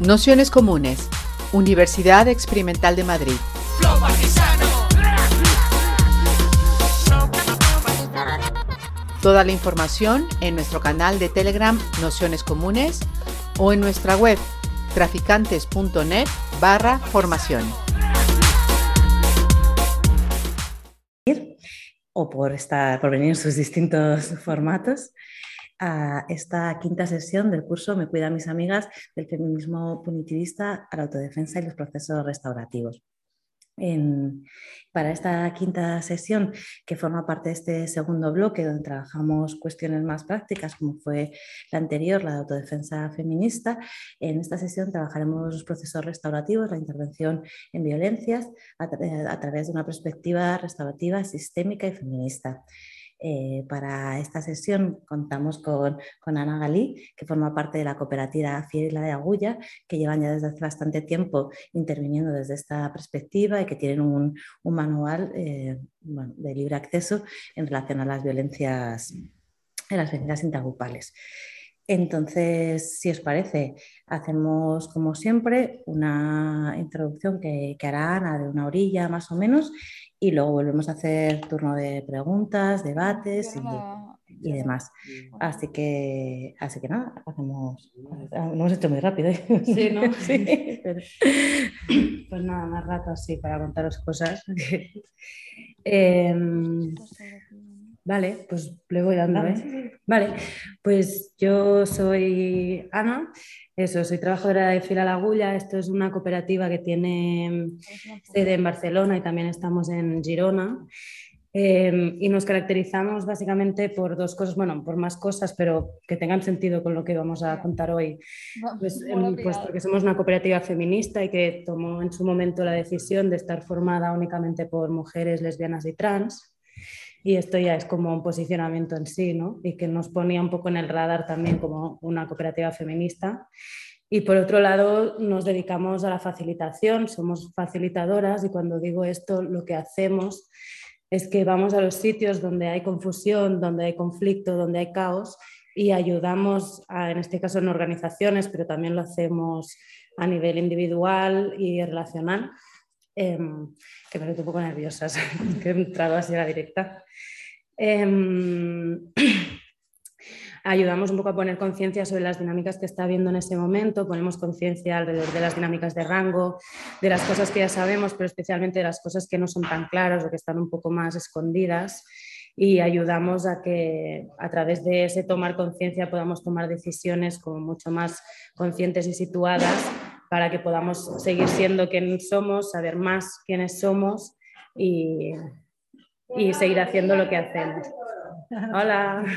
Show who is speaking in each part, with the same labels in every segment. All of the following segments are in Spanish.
Speaker 1: Nociones Comunes, Universidad Experimental de Madrid. Toda la información en nuestro canal de Telegram Nociones Comunes o en nuestra web traficantes.net barra formación.
Speaker 2: O por, estar, por venir en sus distintos formatos a esta quinta sesión del curso Me cuida mis amigas del feminismo punitivista a la autodefensa y los procesos restaurativos. para esta quinta sesión, que forma parte de este segundo bloque, donde trabajamos cuestiones más prácticas, como fue la anterior, la de autodefensa feminista, en esta sesión trabajaremos los procesos restaurativos, la intervención en violencias, a través de una perspectiva restaurativa, sistémica y feminista. Eh, para esta sesión contamos con, Ana Galí, que forma parte de la cooperativa Fiera de Agulla, que llevan ya desde hace bastante tiempo interviniendo desde esta perspectiva y que tienen un, manual eh, de libre acceso en relación a las violencias, en las violencias intergrupales. Entonces, si os parece, hacemos como siempre una introducción que, hará Ana de una orilla más o menos y luego volvemos a hacer turno de preguntas, debates y, demás. Así que, así que nada, hacemos. Lo hemos hecho muy rápido.
Speaker 3: ¿eh? Sí, ¿no? sí. Pues nada, más rato así para contaros cosas. Em, vale, pues le voy dando. ¿eh? Vale, pues yo soy Ana. Eso, soy trabajadora de Fila la Agulla. Esto es una cooperativa que tiene sede en Barcelona y también estamos en Girona. Em, y nos caracterizamos básicamente por dos cosas, bueno, por más cosas, pero que tengan sentido con lo que vamos a contar hoy. Pues, porque somos una cooperativa feminista y que tomó en su momento la decisión de estar formada únicamente por mujeres lesbianas y trans y esto ya es como un posicionamiento en sí, ¿no? Y que nos ponía un poco en el radar también como una cooperativa feminista. Y por otro lado, nos dedicamos a la facilitación, somos facilitadoras y cuando digo esto, lo que hacemos es que vamos a los sitios donde hay confusión, donde hay conflicto, donde hay caos y ayudamos, en este caso en organizaciones, pero también lo hacemos a nivel individual y relacional, Em, que me siento un poco nerviosa, que he entrado así a la directa. Em, ayudamos un poco a poner conciencia sobre las dinámicas que está habiendo en ese momento, ponemos conciencia alrededor de las dinámicas de rango, de las cosas que ya sabemos, pero especialmente de las cosas que no son tan claras o que están un poco más escondidas y ayudamos a que a través de ese tomar conciencia podamos tomar decisiones como mucho más conscientes y situadas para que podamos seguir siendo quienes somos, saber más quiénes somos y, y seguir haciendo lo que hacemos. Hola.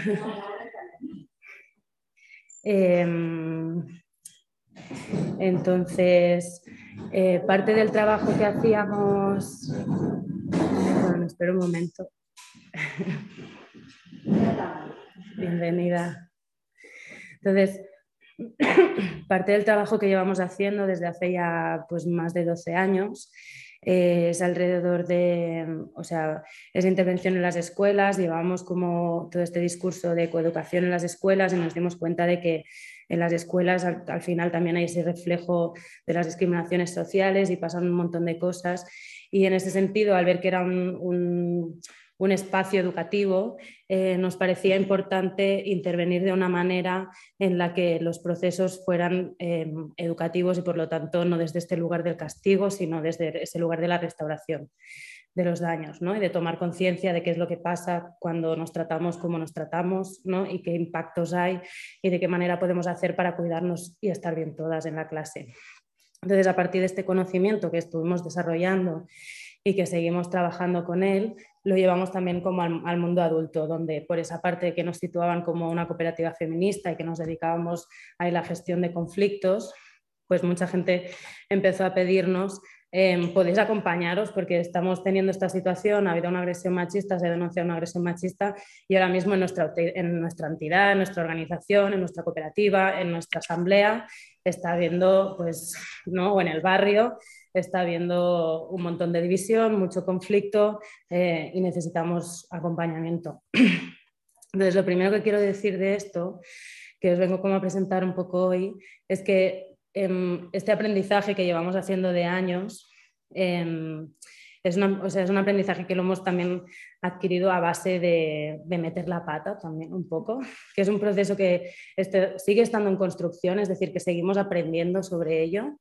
Speaker 3: Em, entonces, eh, parte del trabajo que hacíamos... Bueno, espera un momento. Bienvenida. Entonces, parte del trabajo que llevamos haciendo desde hace ya pues, más de 12 años eh, es alrededor de, o sea, es intervención en las escuelas, llevamos como todo este discurso de coeducación en las escuelas y nos dimos cuenta de que en las escuelas al, final también hay ese reflejo de las discriminaciones sociales y pasan un montón de cosas. Y en ese sentido, al ver que era un un espacio educativo, eh, nos parecía importante intervenir de una manera en la que los procesos fueran eh, educativos y por lo tanto no desde este lugar del castigo, sino desde ese lugar de la restauración de los daños ¿no? y de tomar conciencia de qué es lo que pasa cuando nos tratamos como nos tratamos ¿no? y qué impactos hay y de qué manera podemos hacer para cuidarnos y estar bien todas en la clase. Entonces, a partir de este conocimiento que estuvimos desarrollando y que seguimos trabajando con él, lo llevamos también como al, mundo adulto, donde por esa parte que nos situaban como una cooperativa feminista y que nos dedicábamos a la gestión de conflictos, pues mucha gente empezó a pedirnos, em, podéis acompañaros porque estamos teniendo esta situación, ha habido una agresión machista, se ha denunciado una agresión machista y ahora mismo en nuestra, en nuestra entidad, en nuestra organización, en nuestra cooperativa, en nuestra asamblea, está habiendo, pues, ¿no? o en el barrio, está habiendo un montón de división, mucho conflicto eh, y necesitamos acompañamiento. Entonces, lo primero que quiero decir de esto, que os vengo como a presentar un poco hoy, es que em, este aprendizaje que llevamos haciendo de años em, es, es, un aprendizaje que lo hemos también adquirido a base de, meter la pata también un poco, que es un proceso que este, sigue estando en construcción, es decir, que seguimos aprendiendo sobre ello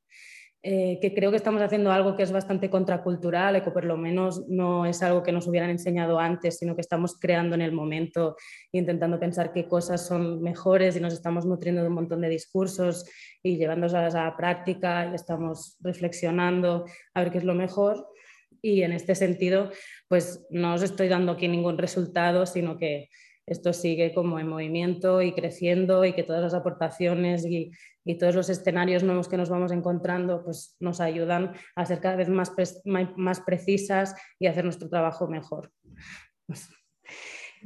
Speaker 3: eh, que creo que estamos haciendo algo que es bastante contracultural y que por lo menos no es algo que nos hubieran enseñado antes, sino que estamos creando en el momento, intentando pensar qué cosas son mejores y nos estamos nutriendo de un montón de discursos y llevándolos a la práctica y estamos reflexionando a ver qué es lo mejor. Y en este sentido, pues no os estoy dando aquí ningún resultado, sino que esto sigue como en movimiento y creciendo y que todas las aportaciones y, todos los escenarios nuevos que nos vamos encontrando pues nos ayudan a ser cada vez más, más precisas y hacer nuestro trabajo mejor.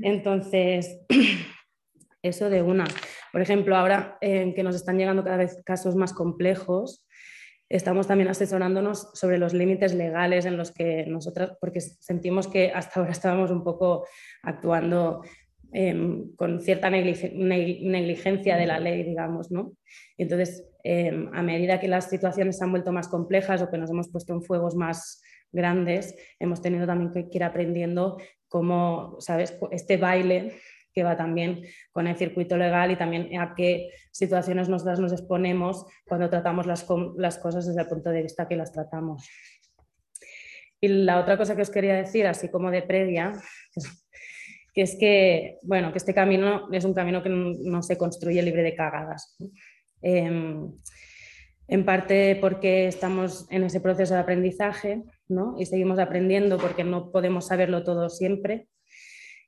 Speaker 3: Entonces, eso de una. Por ejemplo, ahora que nos están llegando cada vez casos más complejos, estamos también asesorándonos sobre los límites legales en los que nosotras, porque sentimos que hasta ahora estábamos un poco actuando Em, con cierta negligencia de la ley, digamos, ¿no? Entonces, em, a medida que las situaciones se han vuelto más complejas o que nos hemos puesto en fuegos más grandes, hemos tenido también que ir aprendiendo cómo, ¿sabes? Este baile que va también con el circuito legal y también a qué situaciones nosotras nos exponemos cuando tratamos las, las cosas desde el punto de vista que las tratamos. Y la otra cosa que os quería decir, así como de previa, que es que, bueno, que este camino es un camino que no, se construye libre de cagadas. Em, en parte porque estamos en ese proceso de aprendizaje ¿no? y seguimos aprendiendo porque no podemos saberlo todo siempre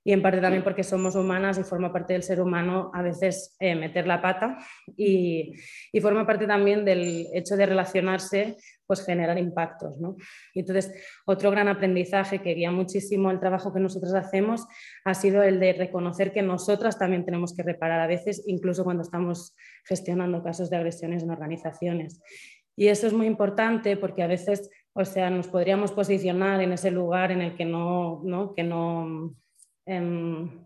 Speaker 3: y en parte también porque somos humanas y forma parte del ser humano a veces eh, meter la pata y, y, forma parte también del hecho de relacionarse, pues generar impactos. ¿no? Y entonces, otro gran aprendizaje que guía muchísimo el trabajo que nosotros hacemos ha sido el de reconocer que nosotras también tenemos que reparar a veces, incluso cuando estamos gestionando casos de agresiones en organizaciones. Y eso es muy importante porque a veces, o sea, nos podríamos posicionar en ese lugar en el que no, ¿no? que no Em,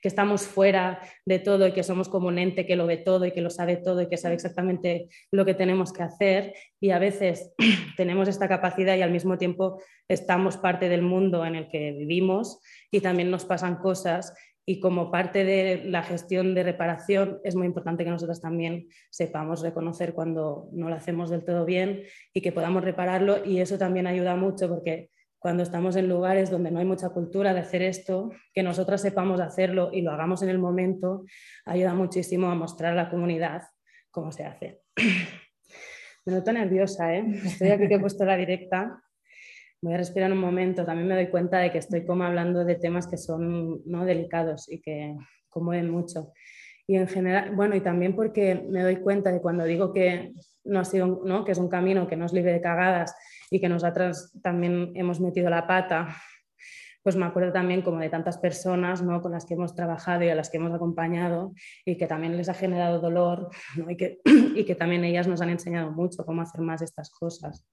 Speaker 3: que estamos fuera de todo y que somos como un ente que lo ve todo y que lo sabe todo y que sabe exactamente lo que tenemos que hacer. Y a veces tenemos esta capacidad y al mismo tiempo estamos parte del mundo en el que vivimos y también nos pasan cosas. Y como parte de la gestión de reparación es muy importante que nosotros también sepamos reconocer cuando no lo hacemos del todo bien y que podamos repararlo. Y eso también ayuda mucho porque cuando estamos en lugares donde no hay mucha cultura de hacer esto, que nosotras sepamos hacerlo y lo hagamos en el momento, ayuda muchísimo a mostrar a la comunidad cómo se hace. Me noto nerviosa, ¿eh? Estoy aquí que he puesto la directa. Voy a respirar un momento. También me doy cuenta de que estoy como hablando de temas que son ¿no? delicados y que conmueven mucho. Y en general, bueno, y también porque me doy cuenta de cuando digo que no ha sido, ¿no? que es un camino que no es libre de cagadas y que nosotras también hemos metido la pata, pues me acuerdo también como de tantas personas ¿no? con las que hemos trabajado y a las que hemos acompañado y que también les ha generado dolor y, que, y que también ellas nos han enseñado mucho cómo hacer más estas cosas.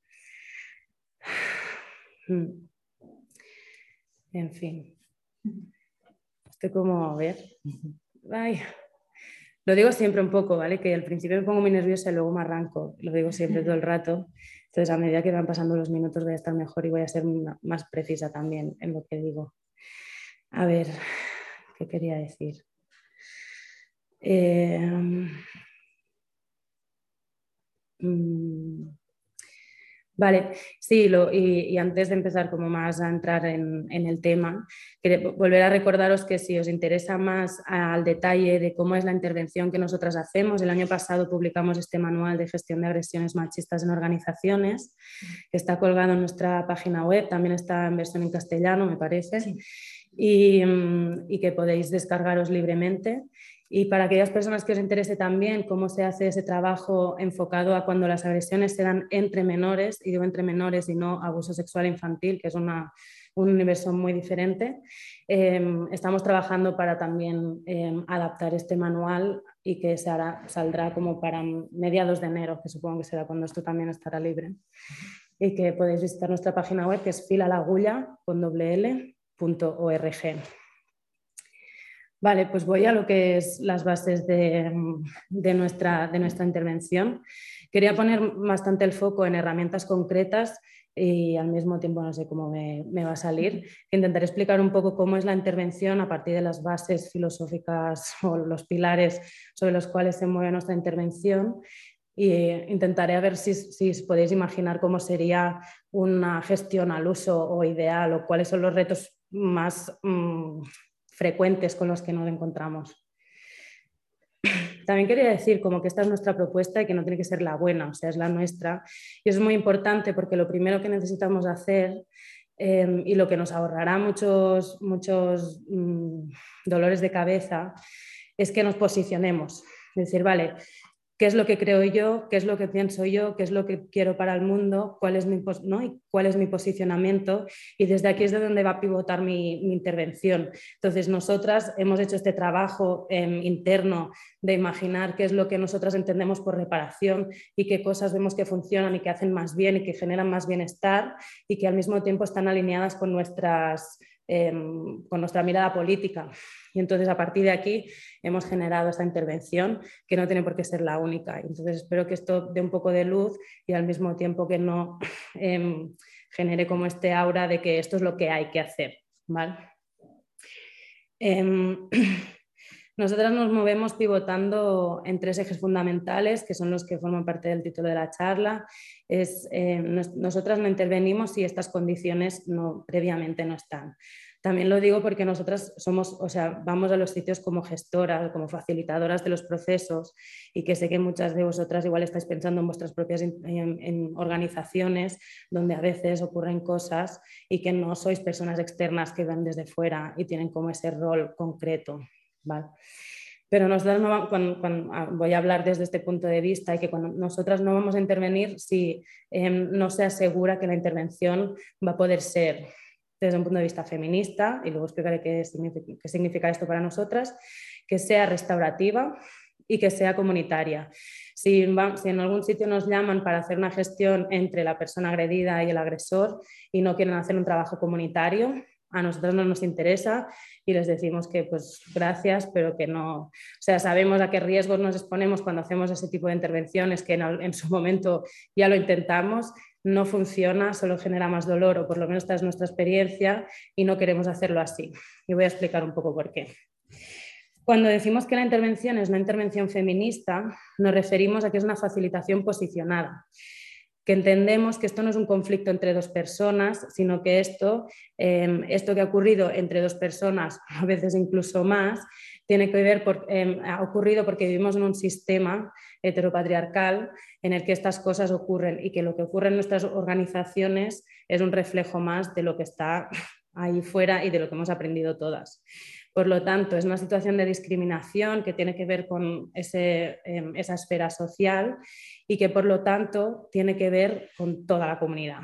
Speaker 3: En fin. Estoy como, a ver. Ay. Lo digo siempre un poco, ¿vale? Que al principio me pongo muy nerviosa y luego me arranco. Lo digo siempre todo el rato. Entonces, a medida que van pasando los minutos voy a estar mejor y voy a ser más precisa también en lo que digo. A ver, ¿qué quería decir? Eh, mm, Vale, sí, y, antes de empezar como más a entrar en, el tema, quería volver a recordaros que si os interesa más al detalle de cómo es la intervención que nosotras hacemos, el año pasado publicamos este manual de gestión de agresiones machistas en organizaciones, que está colgado en nuestra página web, también está en versión en castellano, me parece, y, mm, y que podéis descargaros libremente. Y para aquellas personas que os interese también cómo se hace ese trabajo enfocado a cuando las agresiones se dan entre menores, y digo entre menores y no abuso sexual infantil, que es una, un universo muy diferente, em, estamos trabajando para también em, adaptar este manual y que se hará, saldrá como para mediados de enero, que supongo que será cuando esto también estará libre. Y que podéis visitar nuestra página web que es filalagulla.org. Vale, pues voy a lo que es las bases de, nuestra, de nuestra, intervención. Quería poner bastante el foco en herramientas concretas y al mismo tiempo no sé cómo me, va a salir. Intentaré explicar un poco cómo es la intervención a partir de las bases filosóficas o los pilares sobre los cuales se mueve nuestra intervención e intentaré ver si, si podéis imaginar cómo sería una gestión al uso o ideal o cuáles son los retos más mm, frecuentes con los que nos encontramos. También quería decir como que esta es nuestra propuesta y que no tiene que ser la buena, o sea, es la nuestra. Y es muy importante porque lo primero que necesitamos hacer em, y lo que nos ahorrará muchos, muchos mm, dolores de cabeza es que nos posicionemos. Es decir, vale, qué es lo que creo yo, qué es lo que pienso yo, qué es lo que quiero para el mundo, cuál es mi, ¿no? cuál es mi posicionamiento y desde aquí es de donde va a pivotar mi, intervención. Entonces, nosotras hemos hecho este trabajo em, interno de imaginar qué es lo que nosotras entendemos por reparación y qué cosas vemos que funcionan y que hacen más bien y que generan más bienestar y que al mismo tiempo están alineadas con nuestras Em, con nuestra mirada política. Y entonces a partir de aquí hemos generado esta intervención que no tiene por qué ser la única. Entonces espero que esto dé un poco de luz y al mismo tiempo que no em, genere como este aura de que esto es lo que hay que hacer. ¿vale? Em, nosotras nos movemos pivotando en tres ejes fundamentales, que son los que forman parte del título de la charla. Es, eh, nosotras no intervenimos si estas condiciones previamente no están. También lo digo porque nosotras somos, o sea, vamos a los sitios como gestoras, como facilitadoras de los procesos y que sé que muchas de vosotras igual estáis pensando en vuestras propias organizaciones donde a veces ocurren cosas y que no sois personas externas que ven desde fuera y tienen como ese rol concreto. Pero nosotros no, ah, voy a hablar desde este punto de vista y que cuando nosotras no vamos a intervenir si em, no se asegura que la intervención va a poder ser desde un punto de vista feminista, y luego explicaré qué significa, esto para nosotras, que sea restaurativa y que sea comunitaria. Si, en algún sitio nos llaman para hacer una gestión entre la persona agredida y el agresor y no quieren hacer un trabajo comunitario, a nosotros no nos interesa y les decimos que pues gracias, pero que no, o sea, sabemos a qué riesgos nos exponemos cuando hacemos ese tipo de intervenciones que en, su momento ya lo intentamos, no funciona, solo genera más dolor o por lo menos esta es nuestra experiencia y no queremos hacerlo así. Y voy a explicar un poco por qué. Cuando decimos que la intervención es una intervención feminista, nos referimos a que es una facilitación posicionada que entendemos que esto no es un conflicto entre dos personas, sino que esto, em, esto que ha ocurrido entre dos personas, a veces incluso más, tiene que ver, por, em, ha ocurrido porque vivimos en un sistema heteropatriarcal en el que estas cosas ocurren y que lo que ocurre en nuestras organizaciones es un reflejo más de lo que está ahí fuera y de lo que hemos aprendido todas. Por lo tanto, es una situación de discriminación que tiene que ver con em, esa esfera social y que por lo tanto tiene que ver con toda la comunidad.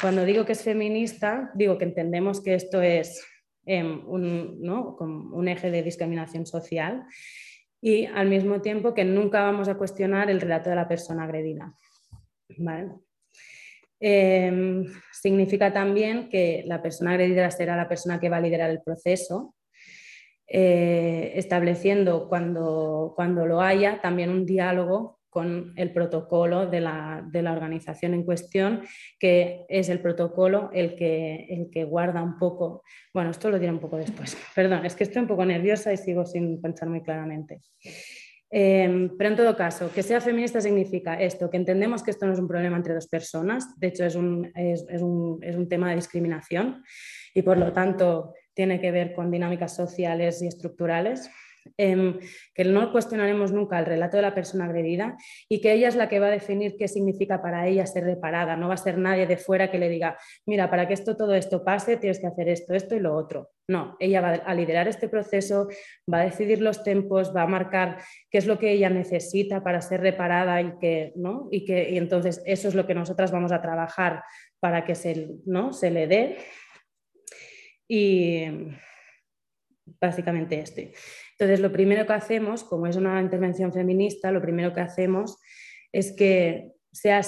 Speaker 3: Cuando digo que es feminista, digo que entendemos que esto es em, un, eje de discriminación social y al mismo tiempo que nunca vamos a cuestionar el relato de la persona agredida. Em, significa también que la persona agredida será la persona que va a liderar el proceso eh, estableciendo cuando, cuando lo haya también un diálogo con el protocolo de la, de la, organización en cuestión, que es el protocolo el que, el que guarda un poco, bueno, esto lo diré un poco después, perdón, es que estoy un poco nerviosa y sigo sin pensar muy claramente. Em, pero en todo caso, que sea feminista significa esto, que entendemos que esto no es un problema entre dos personas, de hecho es un, es, un, es un tema de discriminación y por lo tanto tiene que ver con dinámicas sociales y estructurales, em, que no cuestionaremos nunca el relato de la persona agredida y que ella es la que va a definir qué significa para ella ser reparada. No va a ser nadie de fuera que le diga, mira, para que esto, todo esto pase, tienes que hacer esto, esto y lo otro. No, ella va a liderar este proceso, va a decidir los tiempos, va a marcar qué es lo que ella necesita para ser reparada y que, ¿no? y que y entonces eso es lo que nosotras vamos a trabajar para que se, ¿no? se le dé y básicamente este. Entonces, lo primero que hacemos, como es una intervención feminista, lo primero que hacemos es que sea,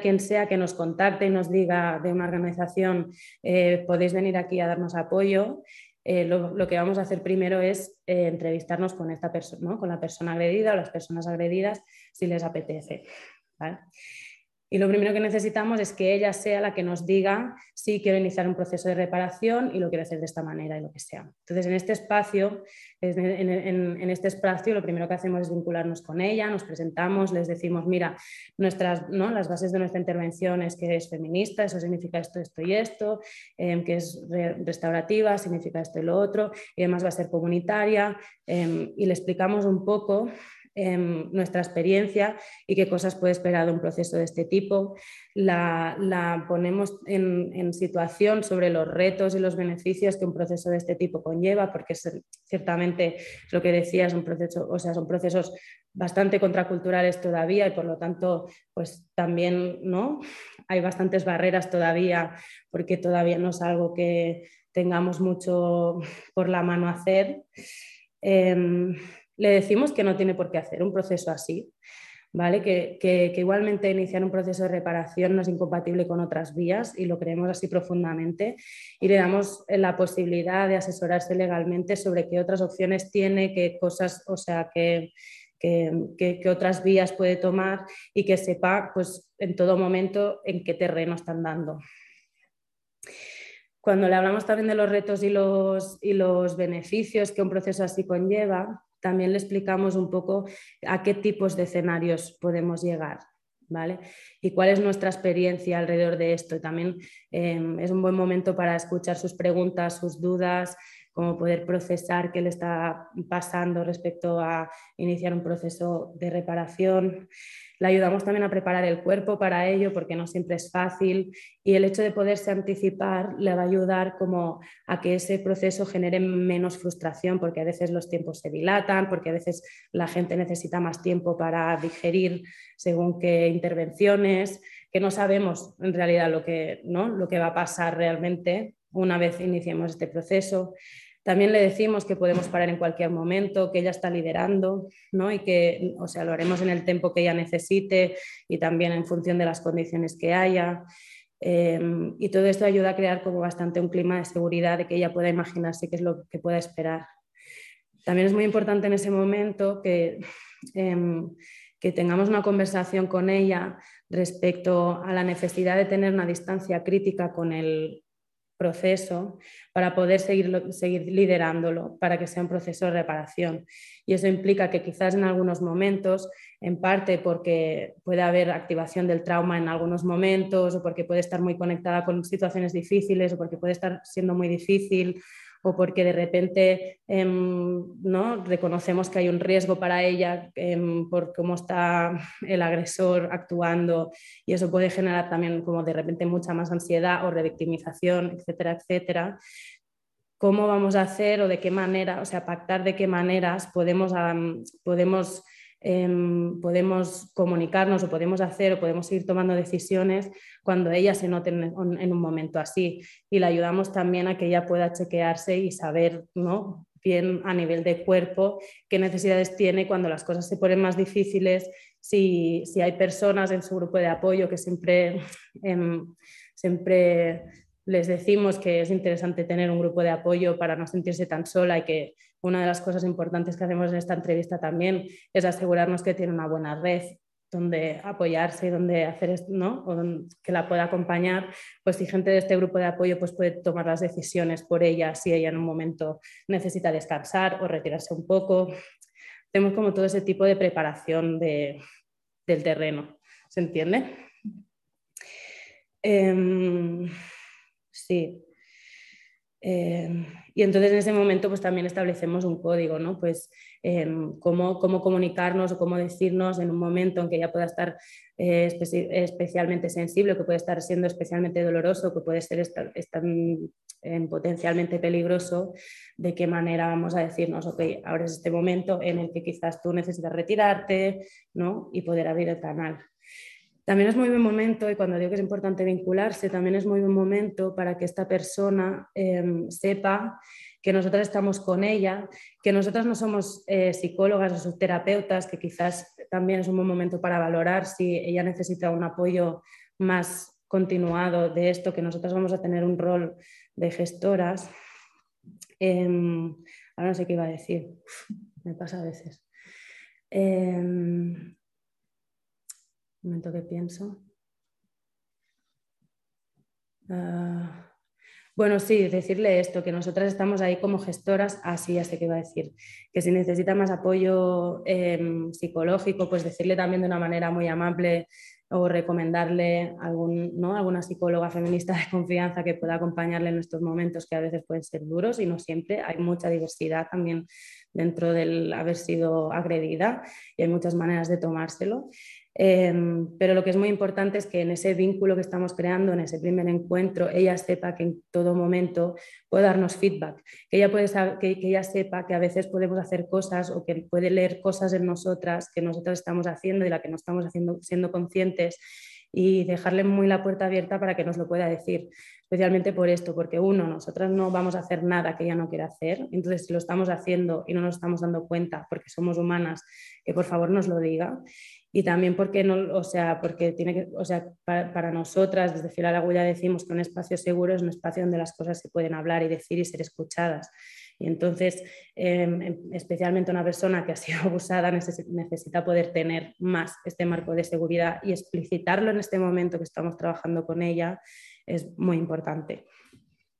Speaker 3: quien sea que nos contacte y nos diga de una organización, eh, podéis venir aquí a darnos apoyo, eh, lo, que vamos a hacer primero es eh, entrevistarnos con, esta persona, con la persona agredida o las personas agredidas, si les apetece. Y lo primero que necesitamos es que ella sea la que nos diga si quiero iniciar un proceso de reparación y lo quiero hacer de esta manera y lo que sea. Entonces, en este espacio, en, este espacio, lo primero que hacemos es vincularnos con ella, nos presentamos, les decimos, mira, nuestras, ¿no? las bases de nuestra intervención es que es feminista, eso significa esto, esto y esto, em, que es restaurativa, significa esto y lo otro, y además va a ser comunitaria, em, y le explicamos un poco Em, nuestra experiencia y qué cosas puede esperar de un proceso de este tipo. La, ponemos en, situación sobre los retos y los beneficios que un proceso de este tipo conlleva, porque ciertamente lo que decía, un proceso, o sea, son procesos bastante contraculturales todavía y por lo tanto, pues también ¿no? hay bastantes barreras todavía, porque todavía no es algo que tengamos mucho por la mano hacer. Em, le decimos que no tiene por qué hacer un proceso así, ¿vale? Que, igualmente iniciar un proceso de reparación no es incompatible con otras vías y lo creemos así profundamente y le damos la posibilidad de asesorarse legalmente sobre qué otras opciones tiene, qué cosas, o sea, qué, otras vías puede tomar y que sepa pues, en todo momento en qué terreno están dando. Cuando le hablamos también de los retos y los, y los beneficios que un proceso así conlleva, también le explicamos un poco a qué tipos de escenarios podemos llegar. ¿Vale? Y cuál es nuestra experiencia alrededor de esto. También em, es un buen momento para escuchar sus preguntas, sus dudas, cómo poder procesar qué le está pasando respecto a iniciar un proceso de reparación. Le ayudamos también a preparar el cuerpo para ello porque no siempre es fácil y el hecho de poderse anticipar le va a ayudar como a que ese proceso genere menos frustración porque a veces los tiempos se dilatan, porque a veces la gente necesita más tiempo para digerir según qué intervenciones, que no sabemos en realidad lo que, ¿no? lo que va a pasar realmente una vez iniciemos este proceso. También le decimos que podemos parar en cualquier momento, que ella está liderando ¿no? y que o sea, lo haremos en el tiempo que ella necesite y también en función de las condiciones que haya. Em, y todo esto ayuda a crear como bastante un clima de seguridad, de que ella pueda imaginarse qué es lo que pueda esperar. También es muy importante en ese momento que, em, que tengamos una conversación con ella respecto a la necesidad de tener una distancia crítica con el, proceso para poder seguir, seguir liderándolo, para que sea un proceso de reparación. Y eso implica que quizás en algunos momentos, en parte porque puede haber activación del trauma en algunos momentos o porque puede estar muy conectada con situaciones difíciles o porque puede estar siendo muy difícil o porque de repente em, ¿no? reconocemos que hay un riesgo para ella em, por cómo está el agresor actuando y eso puede generar también como de repente mucha más ansiedad o revictimización, etcétera, etcétera. ¿Cómo vamos a hacer o de qué manera, o sea, pactar de qué maneras podemos, podemos Em, podemos comunicarnos o podemos hacer o podemos seguir tomando decisiones cuando ella se note en, un momento así. Y le ayudamos también a que ella pueda chequearse y saber ¿no? bien a nivel de cuerpo qué necesidades tiene cuando las cosas se ponen más difíciles, si, si hay personas en su grupo de apoyo que siempre, em, siempre les decimos que es interesante tener un grupo de apoyo para no sentirse tan sola y que una de las cosas importantes que hacemos en esta entrevista también es asegurarnos que tiene una buena red donde apoyarse y donde hacer ¿no? O que la pueda acompañar, pues si gente de este grupo de apoyo pues puede tomar las decisiones por ella si ella en un momento necesita descansar o retirarse un poco. Tenemos como todo ese tipo de preparación de, del terreno, ¿se entiende? Em, sí. Em, y entonces en ese momento pues también establecemos un código, ¿no? Pues em, cómo, cómo, comunicarnos o cómo decirnos en un momento en que ella pueda estar eh, especialmente sensible, que puede estar siendo especialmente doloroso, que puede ser estar, potencialmente peligroso, de qué manera vamos a decirnos, ok, ahora es este momento en el que quizás tú necesitas retirarte, ¿no? Y poder abrir el canal. También es muy buen momento, y cuando digo que es importante vincularse, también es muy buen momento para que esta persona em, sepa que nosotras estamos con ella, que nosotras no somos eh, psicólogas o subterapeutas, que quizás también es un buen momento para valorar si ella necesita un apoyo más continuado de esto, que nosotras vamos a tener un rol de gestoras. Em, ahora no sé qué iba a decir, me pasa a veces. Em, momento que pienso. Ah, bueno, sí, decirle esto, que nosotras estamos ahí como gestoras, así ya sé que va a decir, que si necesita más apoyo em, psicológico, pues decirle también de una manera muy amable o recomendarle algún, ¿no? alguna psicóloga feminista de confianza que pueda acompañarle en estos momentos que a veces pueden ser duros y no siempre. Hay mucha diversidad también dentro del haber sido agredida y hay muchas maneras de tomárselo. Em, pero lo que es muy importante es que en ese vínculo que estamos creando, en ese primer encuentro, ella sepa que en todo momento puede darnos feedback, que ella, puede que, ella sepa que a veces podemos hacer cosas o que puede leer cosas en nosotras que nosotras estamos haciendo y la que no estamos haciendo, siendo conscientes y dejarle muy la puerta abierta para que nos lo pueda decir, especialmente por esto, porque uno, nosotras no vamos a hacer nada que ella no quiera hacer, entonces si lo estamos haciendo y no nos estamos dando cuenta porque somos humanas, que por favor nos lo diga y también porque, no, o sea, porque tiene que, o sea, para, nosotras desde Fila la decimos que un espacio seguro es un espacio donde las cosas se pueden hablar y decir y ser escuchadas. Y entonces, em, especialmente una persona que ha sido abusada necesita poder tener más este marco de seguridad y explicitarlo en este momento que estamos trabajando con ella es muy importante.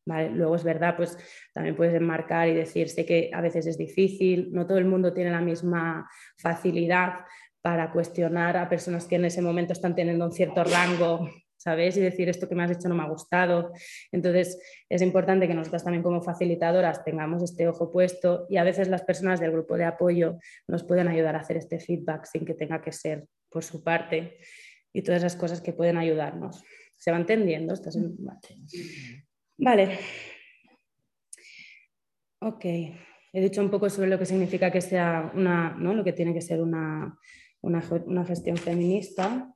Speaker 3: Vale, luego es verdad, pues también puedes enmarcar y decir, sé que a veces es difícil, no todo el mundo tiene la misma facilidad para cuestionar a personas que en ese momento están teniendo un cierto rango, ¿sabes? Y decir esto que me has hecho no me ha gustado. Entonces, es importante que nosotras también como facilitadoras tengamos este ojo puesto y a veces las personas del grupo de apoyo nos pueden ayudar a hacer este feedback sin que tenga que ser por su parte y todas esas cosas que pueden ayudarnos. ¿Se va entendiendo? Vale. Ok. He dicho un poco sobre lo que significa que sea una, ¿no? lo que tiene que ser una, una, gestión feminista.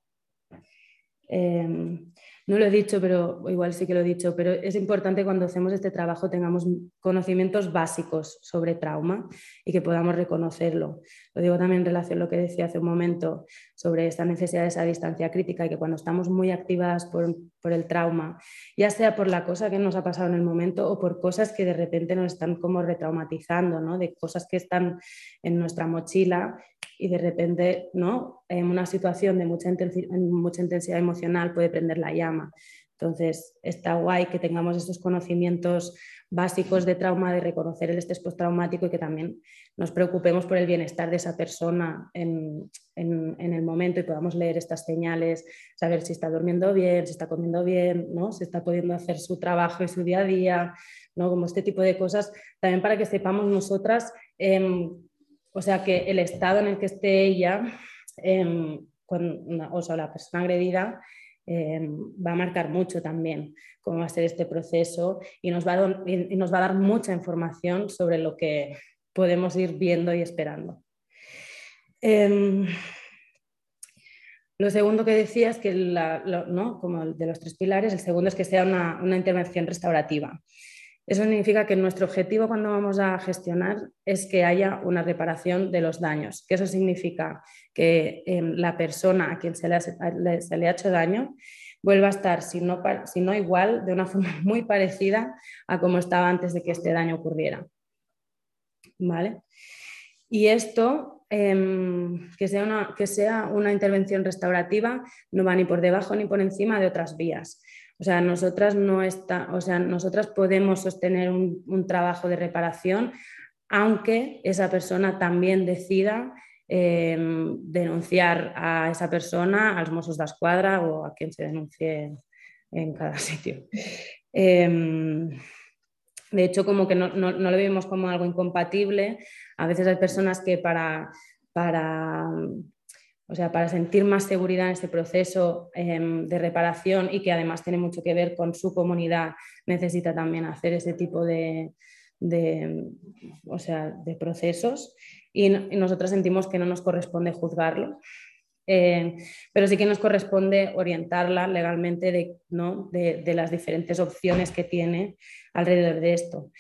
Speaker 3: Em, no lo he dicho, pero igual sí que lo he dicho, pero es importante cuando hacemos este trabajo tengamos conocimientos básicos sobre trauma y que podamos reconocerlo. Lo digo también en relación a lo que decía hace un momento sobre esta necesidad de esa distancia crítica y que cuando estamos muy activadas por, por el trauma, ya sea por la cosa que nos ha pasado en el momento o por cosas que de repente nos están como retraumatizando, ¿no? de cosas que están en nuestra mochila y de repente, ¿no? En una situación de mucha, intensidad emocional puede prender la llama. Entonces, está guay que tengamos estos conocimientos básicos de trauma, de reconocer el estrés postraumático y que también nos preocupemos por el bienestar de esa persona en, en, el momento y podamos leer estas señales, saber si está durmiendo bien, si está comiendo bien, ¿no? si está pudiendo hacer su trabajo y su día a día, ¿no? como este tipo de cosas, también para que sepamos nosotras eh, o sea que el estado en el que esté ella, em, o sea, la persona agredida, em, va a marcar mucho también cómo va a ser este proceso y nos va, a, dar mucha información sobre lo que podemos ir viendo y esperando. Em, lo segundo que decía es que, ¿no? como de los tres pilares, el segundo es que sea una intervención restaurativa. Eso significa que nuestro objetivo cuando vamos a gestionar es que haya una reparación de los daños. Que eso significa que em, la persona a quien se le, ha, hecho daño vuelva a estar, si no, igual, de una forma muy parecida a como estaba antes de que este daño ocurriera. ¿Vale? Y esto, em, que, sea una, que sea una intervención restaurativa, no va ni por debajo ni por encima de otras vías. O sea, nosotras, no está, o sea, nosotras podemos sostener un, trabajo de reparación, aunque esa persona también decida em, denunciar a esa persona, a los Mossos de Escuadra o a quien se denuncie en cada sitio. Em, de hecho, como que no, no, lo vemos como algo incompatible. A veces hay personas que para, para o sea, para sentir más seguridad en este proceso em, de reparación y que además tiene mucho que ver con su comunidad, necesita también hacer ese tipo de, o sea, de procesos y, nosotros sentimos que no nos corresponde juzgarlo. Eh, pero sí que nos corresponde orientarla legalmente de, ¿no? de, de las diferentes opciones que tiene alrededor de esto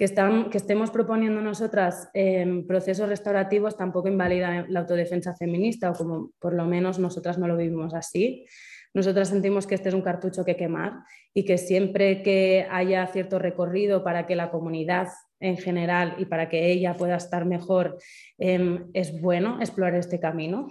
Speaker 3: que, que estemos proponiendo nosotras eh, procesos restaurativos tampoco invalida la autodefensa feminista, o como por lo menos nosotras no lo vivimos así. Nosotras sentimos que este es un cartucho que quemar y que siempre que haya cierto recorrido para que la comunidad en general y para que ella pueda estar mejor, em, es bueno explorar este camino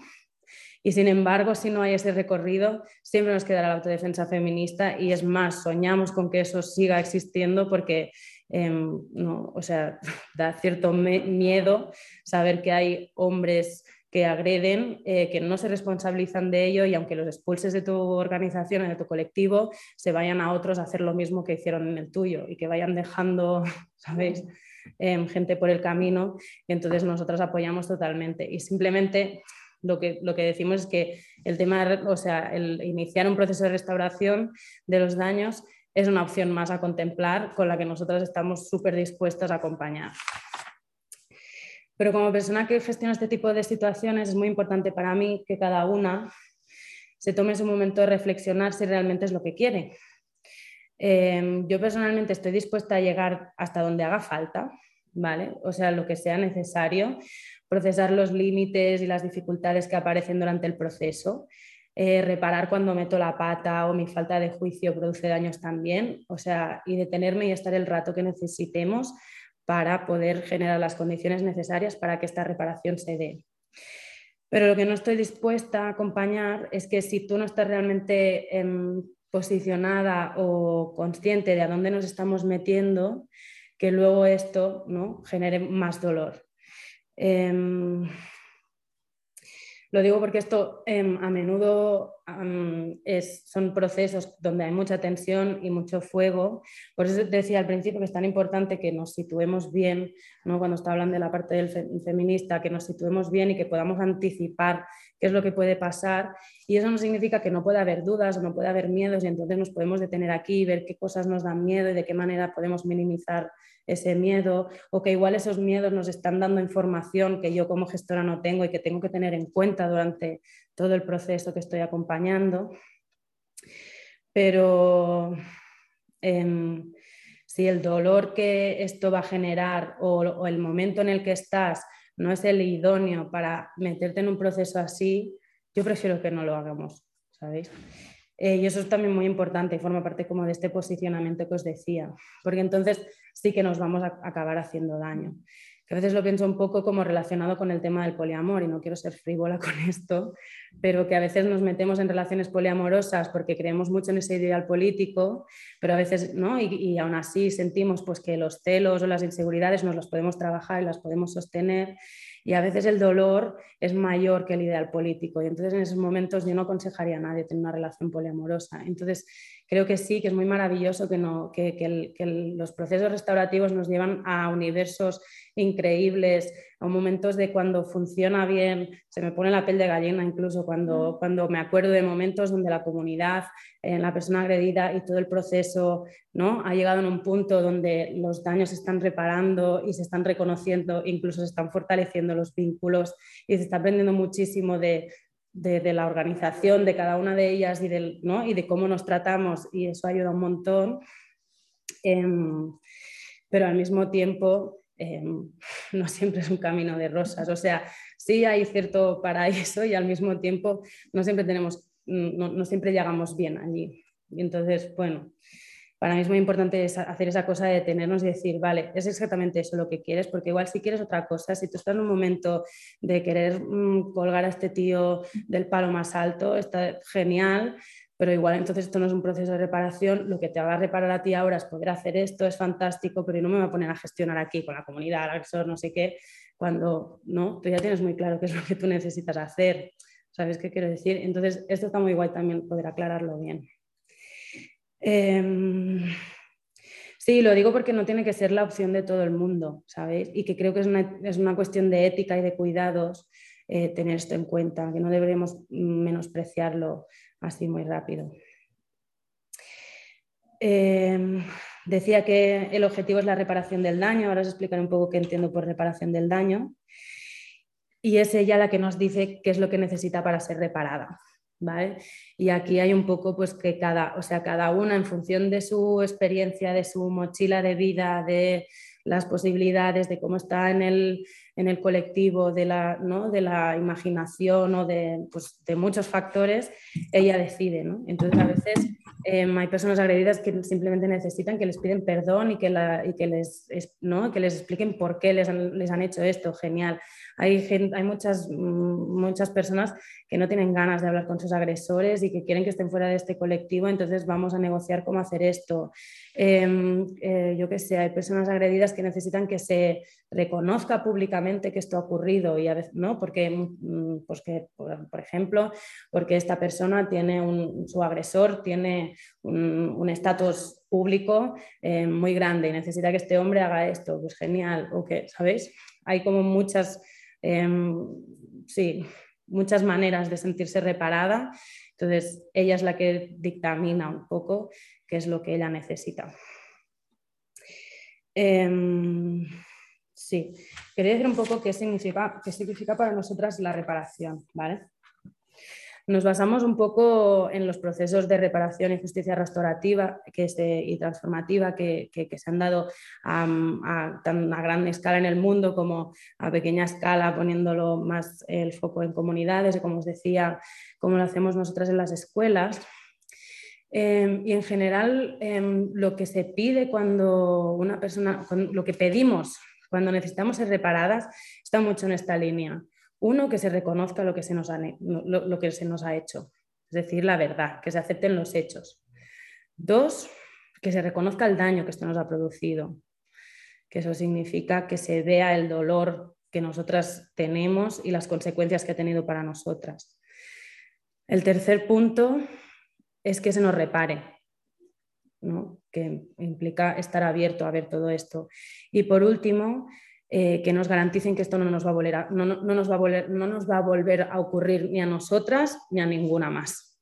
Speaker 3: Y sin embargo, si no hay ese recorrido, siempre nos quedará la autodefensa feminista y es más, soñamos con que eso siga existiendo porque em, no, o sea, da cierto miedo saber que hay hombres que agreden, eh, que no se responsabilizan de ello y aunque los expulses de tu organización, de tu colectivo, se vayan a otros a hacer lo mismo que hicieron en el tuyo y que vayan dejando, ¿sabéis? Em, gente por el camino. Entonces nosotros apoyamos totalmente. Y simplemente lo que, lo que decimos es que el tema, o sea, el iniciar un proceso de restauración de los daños es una opción más a contemplar con la que nosotros estamos súper dispuestos a acompañar. Pero como persona que gestiona este tipo de situaciones es muy importante para mí que cada una se tome su momento de reflexionar si realmente es lo que quiere. Em, yo personalmente estoy dispuesta a llegar hasta donde haga falta, ¿vale? O sea, lo que sea necesario, procesar los límites y las dificultades que aparecen durante el proceso, eh, reparar cuando meto la pata o mi falta de juicio produce daños también, o sea, y detenerme y estar el rato que necesitemos para poder generar las condiciones necesarias para que esta reparación se dé. Pero lo que no estoy dispuesta a acompañar es que si tú no estás realmente em, posicionada o consciente de a dónde nos estamos metiendo, que luego esto ¿no? genere más dolor. Em, lo digo porque esto em, a menudo son procesos donde hay mucha tensión y mucho fuego. Por eso decía al principio que es tan importante que nos situemos bien, ¿no? cuando está hablando de la parte del feminista, que nos situemos bien y que podamos anticipar qué es lo que puede pasar. Y eso no significa que no pueda haber dudas no pueda haber miedos y entonces nos podemos detener aquí y ver qué cosas nos dan miedo y de qué manera podemos minimizar ese miedo o que igual esos miedos nos están dando información que yo como gestora no tengo y que tengo que tener en cuenta durante todo el proceso que estoy acompañando. Pero em, si el dolor que esto va a generar o, o el momento en el que estás no es el idóneo para meterte en un proceso así, yo prefiero que no lo hagamos, ¿sabéis? Eh, y eso es también muy importante y forma parte como de este posicionamiento que os decía, porque entonces sí que nos vamos a acabar haciendo daño. Que a veces lo pienso un poco como relacionado con el tema del poliamor y no quiero ser frívola con esto, pero que a veces nos metemos en relaciones poliamorosas porque creemos mucho en ese ideal político, pero a veces no, y, y aún así sentimos pues que los celos o las inseguridades nos las podemos trabajar y las podemos sostener y a veces el dolor es mayor que el ideal político. Y entonces en esos momentos yo no aconsejaría a nadie tener una relación poliamorosa. Entonces creo que sí, que es muy maravilloso que, no, que, los procesos restaurativos nos llevan a universos increíbles, a momentos de cuando funciona bien, se me pone la piel de gallina incluso cuando, cuando me acuerdo de momentos donde la comunidad, eh, la persona agredida y todo el proceso ¿no? ha llegado en un punto donde los daños se están reparando y se están reconociendo, incluso se están fortaleciendo los vínculos y se está aprendiendo muchísimo de, de, la organización de cada una de ellas y, del, ¿no? y de cómo nos tratamos y eso ayuda un montón. Em, pero al mismo tiempo em, no siempre es un camino de rosas. O sea, sí hay cierto paraíso y al mismo tiempo no siempre tenemos, no, no siempre llegamos bien allí. Y entonces, bueno, para mí es muy importante hacer esa cosa de detenernos y decir, vale, es exactamente eso lo que quieres, porque igual si quieres otra cosa, si tú estás en un momento de querer mm, colgar a este tío del palo más alto, está genial, pero igual entonces esto no es un proceso de reparación, lo que te va a reparar a ti ahora es poder hacer esto, es fantástico, pero no me va a poner a gestionar aquí con la comunidad, el agresor, no sé qué, cuando no, tú ya tienes muy claro qué es lo que tú necesitas hacer, ¿sabes qué quiero decir? Entonces, esto está muy guay también poder aclararlo bien. Em, sí, lo digo porque no tiene que ser la opción de todo el mundo, ¿sabéis? Y que creo que es una, cuestión de ética y de cuidados eh, tener esto en cuenta, que no deberíamos menospreciarlo así muy rápido. Em, decía que el objetivo es la reparación del daño, ahora os explicaré un poco qué entiendo por reparación del daño. Y es ella la que nos dice qué es lo que necesita para ser reparada. Y aquí hay un poco pues que cada, o sea, cada una en función de su experiencia, de su mochila de vida, de las posibilidades, de cómo está en, en el colectivo de la, ¿no? de la imaginación o de, pues, de muchos factores, ella decide. ¿no? Entonces, a veces em, hay personas agredidas que simplemente necesitan que les piden perdón y que, la, y que, les, ¿no? que les expliquen por qué les han, les han hecho esto. Genial. Hay, hay muchas, muchas personas que no tienen ganas de hablar con sus agresores y que quieren que estén fuera de este colectivo, entonces vamos a negociar cómo hacer esto. Em, eh, yo qué sé, hay personas agredidas que necesitan que se reconozca públicamente que esto ha ocurrido y a veces, ¿no? Porque, mm, pues que, por, ejemplo, porque esta persona tiene un, su agresor tiene un estatus público eh, muy grande y necesita que este hombre haga esto, pues genial, o que, ¿sabéis? Hay como muchas, em, sí, muchas maneras de sentirse reparada. Entonces, ella es la que dictamina un poco qué es lo que ella necesita. Em, sí, quería decir un poco qué significa, qué significa para nosotras la reparación, ¿vale? Nos basamos un poco en los procesos de reparación y justicia restaurativa que y transformativa que, se han dado a, a, gran escala en el mundo como a pequeña escala, poniéndolo más el foco en comunidades, y como os decía, como lo hacemos nosotras en las escuelas. Em, y en general, em, lo que se pide cuando una persona, lo que pedimos cuando necesitamos ser reparadas, está mucho en esta línea. Uno, que se reconozca lo que se nos ha, lo, que se nos ha hecho, es decir, la verdad, que se acepten los hechos. Dos, que se reconozca el daño que esto nos ha producido, que eso significa que se vea el dolor que nosotras tenemos y las consecuencias que ha tenido para nosotras. El tercer punto es que se nos repare, que implica estar abierto a ver todo esto. Y por último, eh, que nos garanticen que esto no nos, va a volver a, no, nos va a volver, no nos va a volver a ocurrir ni a nosotras ni a ninguna más.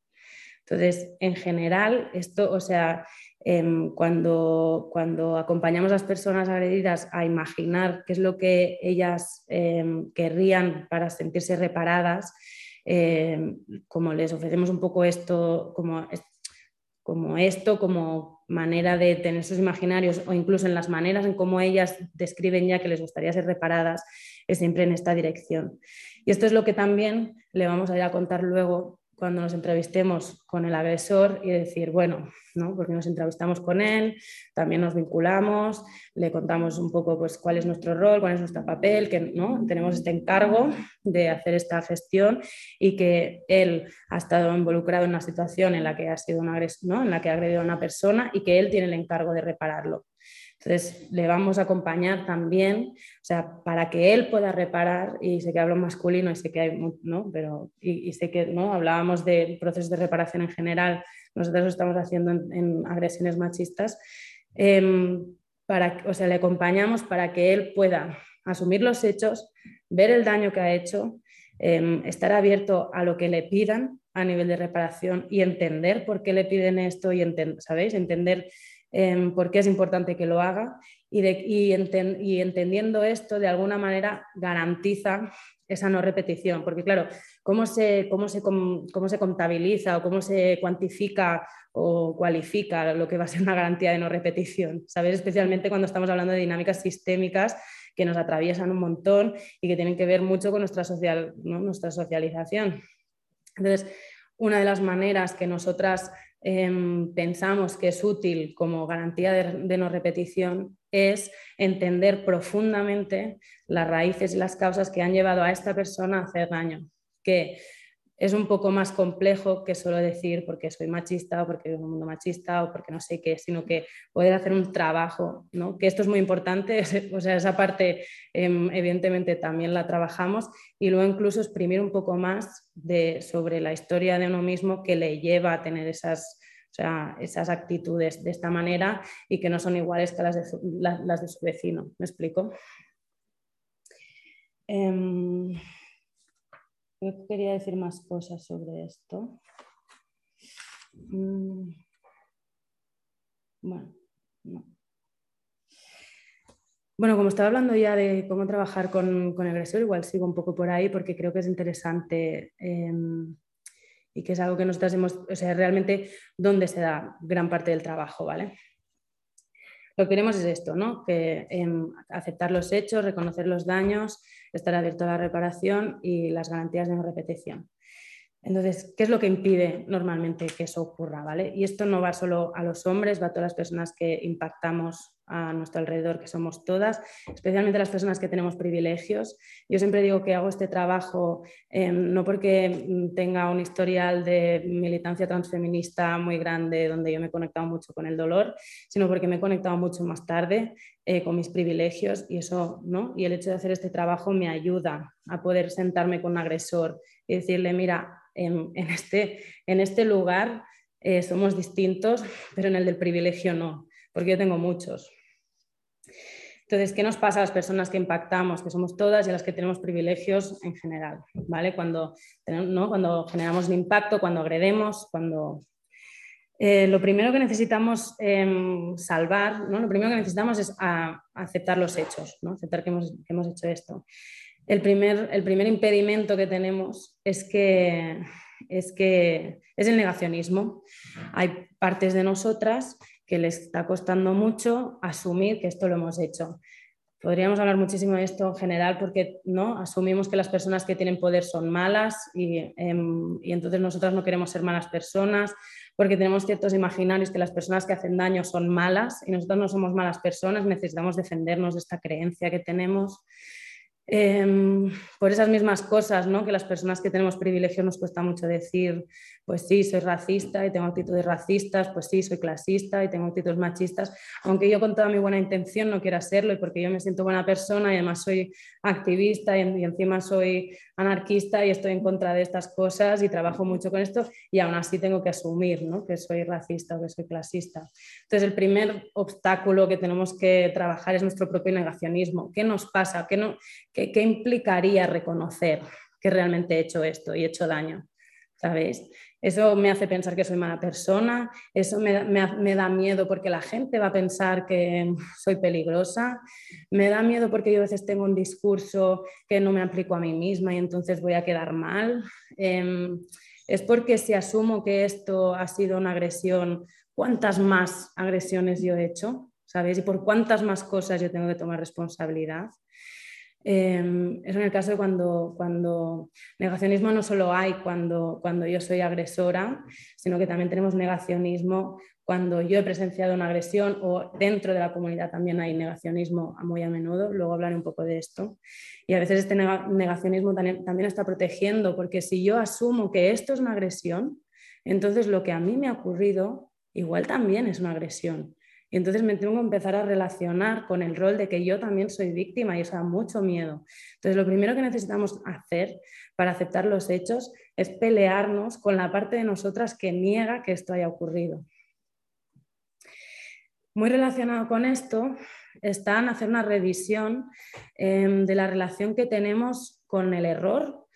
Speaker 3: Entonces, en general, esto, o sea, em, cuando, cuando acompañamos a las personas agredidas a imaginar qué es lo que ellas em, querrían para sentirse reparadas, em, como les ofrecemos un poco esto, como, como esto, como manera de tener sus imaginarios o incluso en las maneras en cómo ellas describen ya que les gustaría ser reparadas, es siempre en esta dirección. Y esto es lo que también le vamos a ir a contar luego cuando nos entrevistemos con el agresor y decir, bueno, ¿no? porque nos entrevistamos con él, también nos vinculamos, le contamos un poco pues, cuál es nuestro rol, cuál es nuestro papel, que ¿no? tenemos este encargo de hacer esta gestión y que él ha estado involucrado en una situación en la que ha sido una ¿no? en la que ha agredido a una persona y que él tiene el encargo de repararlo. Entonces, le vamos a acompañar también, o sea, para que él pueda reparar, y sé que hablo masculino y sé que hay, ¿no? Pero, y, sé que, ¿no? Hablábamos del proceso de reparación en general, nosotros lo estamos haciendo en, agresiones machistas, em, para, o sea, le acompañamos para que él pueda asumir los hechos, ver el daño que ha hecho, em, estar abierto a lo que le pidan a nivel de reparación y entender por qué le piden esto y, ¿sabéis? Entender Em, por qué es importante que lo haga y, y, entendiendo esto de alguna manera garantiza esa no repetición, porque claro, ¿cómo se, cómo se, cómo se contabiliza o cómo se cuantifica o cualifica lo que va a ser una garantía de no repetición? ¿Sabes? Especialmente cuando estamos hablando de dinámicas sistémicas que nos atraviesan un montón y que tienen que ver mucho con nuestra, social, nuestra socialización. Entonces, una de las maneras que nosotras Em, pensamos que es útil como garantía de, no repetición es entender profundamente las raíces y las causas que han llevado a esta persona a hacer daño, que es un poco más complejo que solo decir porque soy machista o porque vivo en un mundo machista o porque no sé qué, sino que poder hacer un trabajo, ¿no? que esto es muy importante, o sea, esa parte em, evidentemente también la trabajamos y luego incluso exprimir un poco más de, sobre la historia de uno mismo que le lleva a tener esas, esas actitudes de esta manera y que no son iguales que las de su, las de su vecino. ¿Me explico? Yo quería decir más cosas sobre esto. Mm. Bueno, Bueno, como estaba hablando ya de cómo trabajar con, con, el agresor, igual sigo un poco por ahí porque creo que es interesante em, y que es algo que nosotros hemos, o sea, realmente donde se da gran parte del trabajo, ¿vale? Lo que queremos es esto, ¿no? que em, aceptar los hechos, reconocer los daños, estar abierto a la reparación y las garantías de no repetición. Entonces, ¿qué es lo que impide normalmente que eso ocurra? ¿vale? Y esto no va solo a los hombres, va a todas las personas que impactamos a nuestro alrededor, que somos todas, especialmente las personas que tenemos privilegios. Yo siempre digo que hago este trabajo em, no porque tenga un historial de militancia transfeminista muy grande, donde yo me he conectado mucho con el dolor, sino porque me he conectado mucho más tarde eh, con mis privilegios y eso, ¿no? Y el hecho de hacer este trabajo me ayuda a poder sentarme con un agresor y decirle, mira, en, este, en este lugar eh, somos distintos, pero en el del privilegio no, porque yo tengo muchos. Entonces, ¿qué nos pasa a las personas que impactamos, que somos todas y a las que tenemos privilegios en general? ¿vale? Cuando, cuando generamos un impacto, cuando agredemos, cuando... Eh, lo primero que necesitamos em, salvar, ¿no? lo primero que necesitamos es aceptar los hechos, ¿no? aceptar que hemos, que hemos hecho esto. El primer, el primer, impedimento que tenemos es que, es que es el negacionismo. Hay partes de nosotras que les está costando mucho asumir que esto lo hemos hecho. Podríamos hablar muchísimo de esto en general porque ¿no? asumimos que las personas que tienen poder son malas y, em, y entonces nosotras no queremos ser malas personas porque tenemos ciertos imaginarios que las personas que hacen daño son malas y nosotros no somos malas personas, necesitamos defendernos de esta creencia que tenemos. Em, por esas mismas cosas, ¿no? que las personas que tenemos privilegio nos cuesta mucho decir, pues sí, soy racista y tengo actitudes racistas, pues sí, soy clasista y tengo actitudes machistas, aunque yo con toda mi buena intención no quiera serlo y porque yo me siento buena persona y además soy activista y, encima soy anarquista y estoy en contra de estas cosas y trabajo mucho con esto y aún así tengo que asumir ¿no? que soy racista o que soy clasista. Entonces el primer obstáculo que tenemos que trabajar es nuestro propio negacionismo. ¿Qué nos pasa? ¿Qué, no, qué, qué implicaría reconocer que realmente he hecho esto y he hecho daño? ¿Sabéis? Eso me hace pensar que soy mala persona, eso me, da miedo porque la gente va a pensar que soy peligrosa, me da miedo porque yo a veces tengo un discurso que no me aplico a mí misma y entonces voy a quedar mal. Em, es porque si asumo que esto ha sido una agresión, ¿cuántas más agresiones yo he hecho? ¿Sabéis? Y por cuántas más cosas yo tengo que tomar responsabilidad. Em, es en el caso de cuando, cuando negacionismo no solo hay cuando, cuando yo soy agresora, sino que también tenemos negacionismo cuando yo he presenciado una agresión o dentro de la comunidad también hay negacionismo muy a menudo, luego hablaré un poco de esto. Y a veces este negacionismo también, también está protegiendo, porque si yo asumo que esto es una agresión, entonces lo que a mí me ha ocurrido igual también es una agresión. Y entonces me tengo que empezar a relacionar con el rol de que yo también soy víctima y eso da mucho miedo. Entonces lo primero que necesitamos hacer para aceptar los hechos es pelearnos con la parte de nosotras que niega que esto haya ocurrido. Muy relacionado con esto está en hacer una revisión em, de la relación que tenemos con el error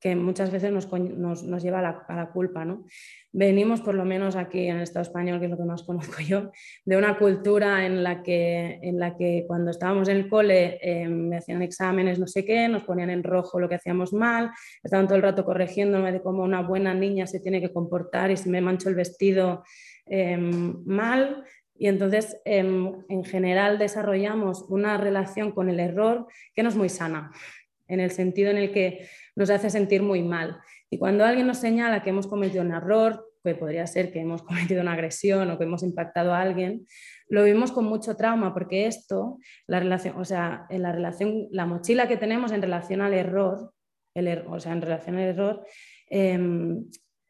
Speaker 3: que muchas veces nos, lleva a la, culpa. ¿no? Venimos, por lo menos aquí en el Estado español, que es lo que más conozco yo, de una cultura en la que, en la que cuando estábamos en el cole eh, me hacían exámenes, no sé qué, nos ponían en rojo lo que hacíamos mal, estaban todo el rato corrigiéndome de cómo una buena niña se tiene que comportar y si me mancho el vestido em, mal. Y entonces, em, en general, desarrollamos una relación con el error que no es muy sana, en el sentido en el que nos hace sentir muy mal. Y cuando alguien nos señala que hemos cometido un error, que podría ser que hemos cometido una agresión o que hemos impactado a alguien, lo vivimos con mucho trauma porque esto, la relación, o sea, en la relación, la mochila que tenemos en relación al error, el er, o sea, en relación al error, em,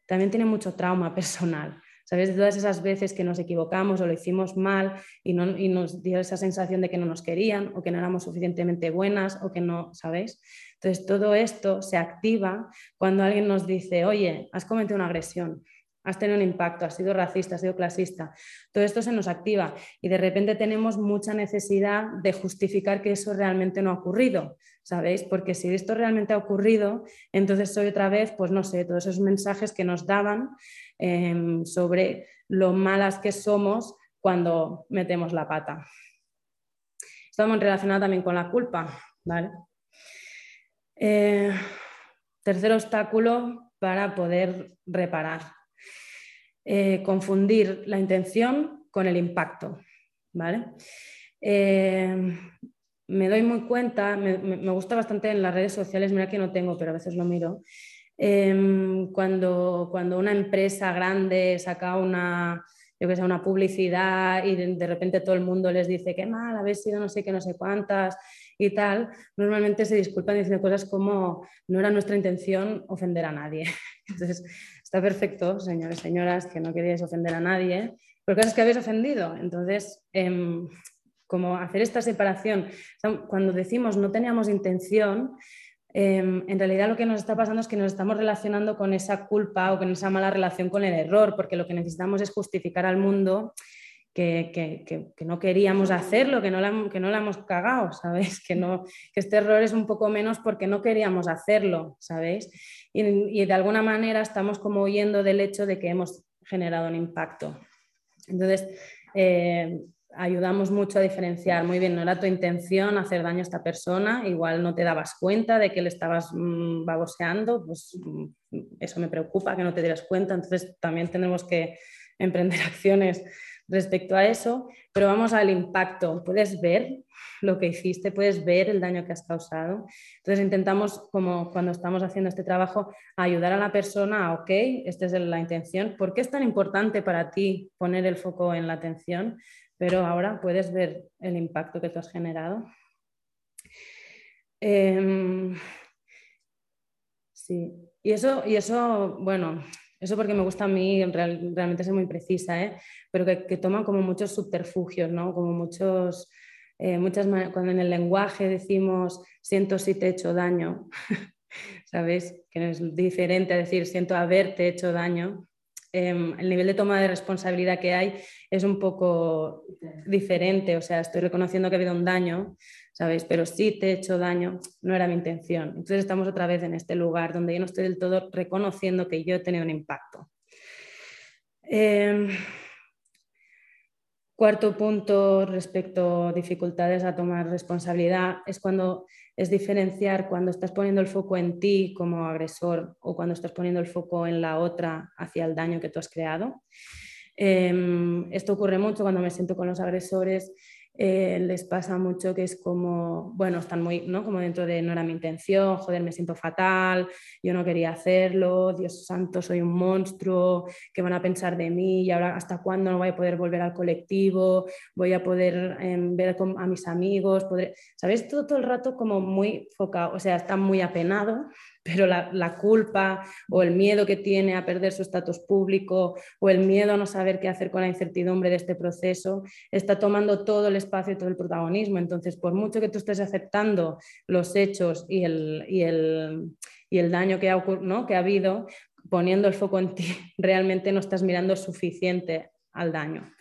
Speaker 3: también tiene mucho trauma personal. ¿Sabes? De todas esas veces que nos equivocamos o lo hicimos mal y, no, y nos dio esa sensación de que no nos querían o que no éramos suficientemente buenas o que no, ¿sabéis? Entonces, todo esto se activa cuando alguien nos dice, oye, has cometido una agresión, has tenido un impacto, has sido racista, has sido clasista. Todo esto se nos activa y de repente tenemos mucha necesidad de justificar que eso realmente no ha ocurrido, ¿sabéis? Porque si esto realmente ha ocurrido, entonces soy otra vez, pues no sé, todos esos mensajes que nos daban em, sobre lo malas que somos cuando metemos la pata. Estamos relacionados también con la culpa, ¿vale? Eh, tercer obstáculo para poder reparar. Eh, confundir la intención con el impacto. ¿vale? Eh, me doy muy cuenta, me, gusta bastante en las redes sociales, mira que no tengo, pero a veces lo miro, em, cuando, cuando una empresa grande saca una, yo que sé, una publicidad y de, repente todo el mundo les dice qué mal, habéis sido no sé qué, no sé cuántas y tal, normalmente se disculpan diciendo cosas como no era nuestra intención ofender a nadie. Entonces, está perfecto, señores, señoras, que no queríais ofender a nadie, pero cosas que habéis ofendido. Entonces, em, como hacer esta separación, cuando decimos no teníamos intención, em, en realidad lo que nos está pasando es que nos estamos relacionando con esa culpa o con esa mala relación con el error, porque lo que necesitamos es justificar al mundo que, no queríamos hacerlo, que no, la, que no la hemos cagado, ¿sabéis? Que, no, que este error es un poco menos porque no queríamos hacerlo, ¿sabéis? Y, de alguna manera estamos como huyendo del hecho de que hemos generado un impacto. Entonces, eh, ayudamos mucho a diferenciar, muy bien, no era tu intención hacer daño a esta persona, igual no te dabas cuenta de que le estabas mm, baboseando, pues mm, eso me preocupa que no te dieras cuenta, entonces también tenemos que emprender acciones respecto a eso, pero vamos al impacto. Puedes ver lo que hiciste, puedes ver el daño que has causado. Entonces intentamos, como cuando estamos haciendo este trabajo, ayudar a la persona, ok, esta es la intención, ¿por qué es tan importante para ti poner el foco en la atención? Pero ahora puedes ver el impacto que tú has generado. Em, sí, y eso, y eso, bueno, eso porque me gusta a mí, realmente ser muy precisa, ¿eh? pero que, que, toman como muchos subterfugios, ¿no? Como muchos, eh, muchas, cuando en el lenguaje decimos siento si te he hecho daño, ¿sabes? Que es diferente a decir siento haberte hecho daño. Em, el nivel de toma de responsabilidad que hay es un poco diferente, o sea, estoy reconociendo que ha habido un daño, ¿sabéis? Pero sí te he hecho daño, no era mi intención. Entonces estamos otra vez en este lugar donde yo no estoy del todo reconociendo que yo he tenido un impacto. Em, cuarto punto respecto a dificultades a tomar responsabilidad es cuando es diferenciar cuando estás poniendo el foco en ti como agresor o cuando estás poniendo el foco en la otra hacia el daño que tú has creado. Em, esto ocurre mucho cuando me siento con los agresores eh, les pasa mucho que es como, bueno, están muy, ¿no? Como dentro de no era mi intención, joder, me siento fatal, yo no quería hacerlo, Dios santo, soy un monstruo, ¿qué van a pensar de mí? Y ahora, ¿hasta cuándo no voy a poder volver al colectivo? ¿Voy a poder em, ver a mis amigos? ¿Podré... ¿Sabes? Todo, todo el rato como muy focado, o sea, está muy apenado pero la, culpa o el miedo que tiene a perder su estatus público o el miedo a no saber qué hacer con la incertidumbre de este proceso está tomando todo el espacio y todo el protagonismo. Entonces, por mucho que tú estés aceptando los hechos y el, y el, daño que ha, ¿no? que ha habido, poniendo el foco en ti, realmente no estás mirando suficiente al daño.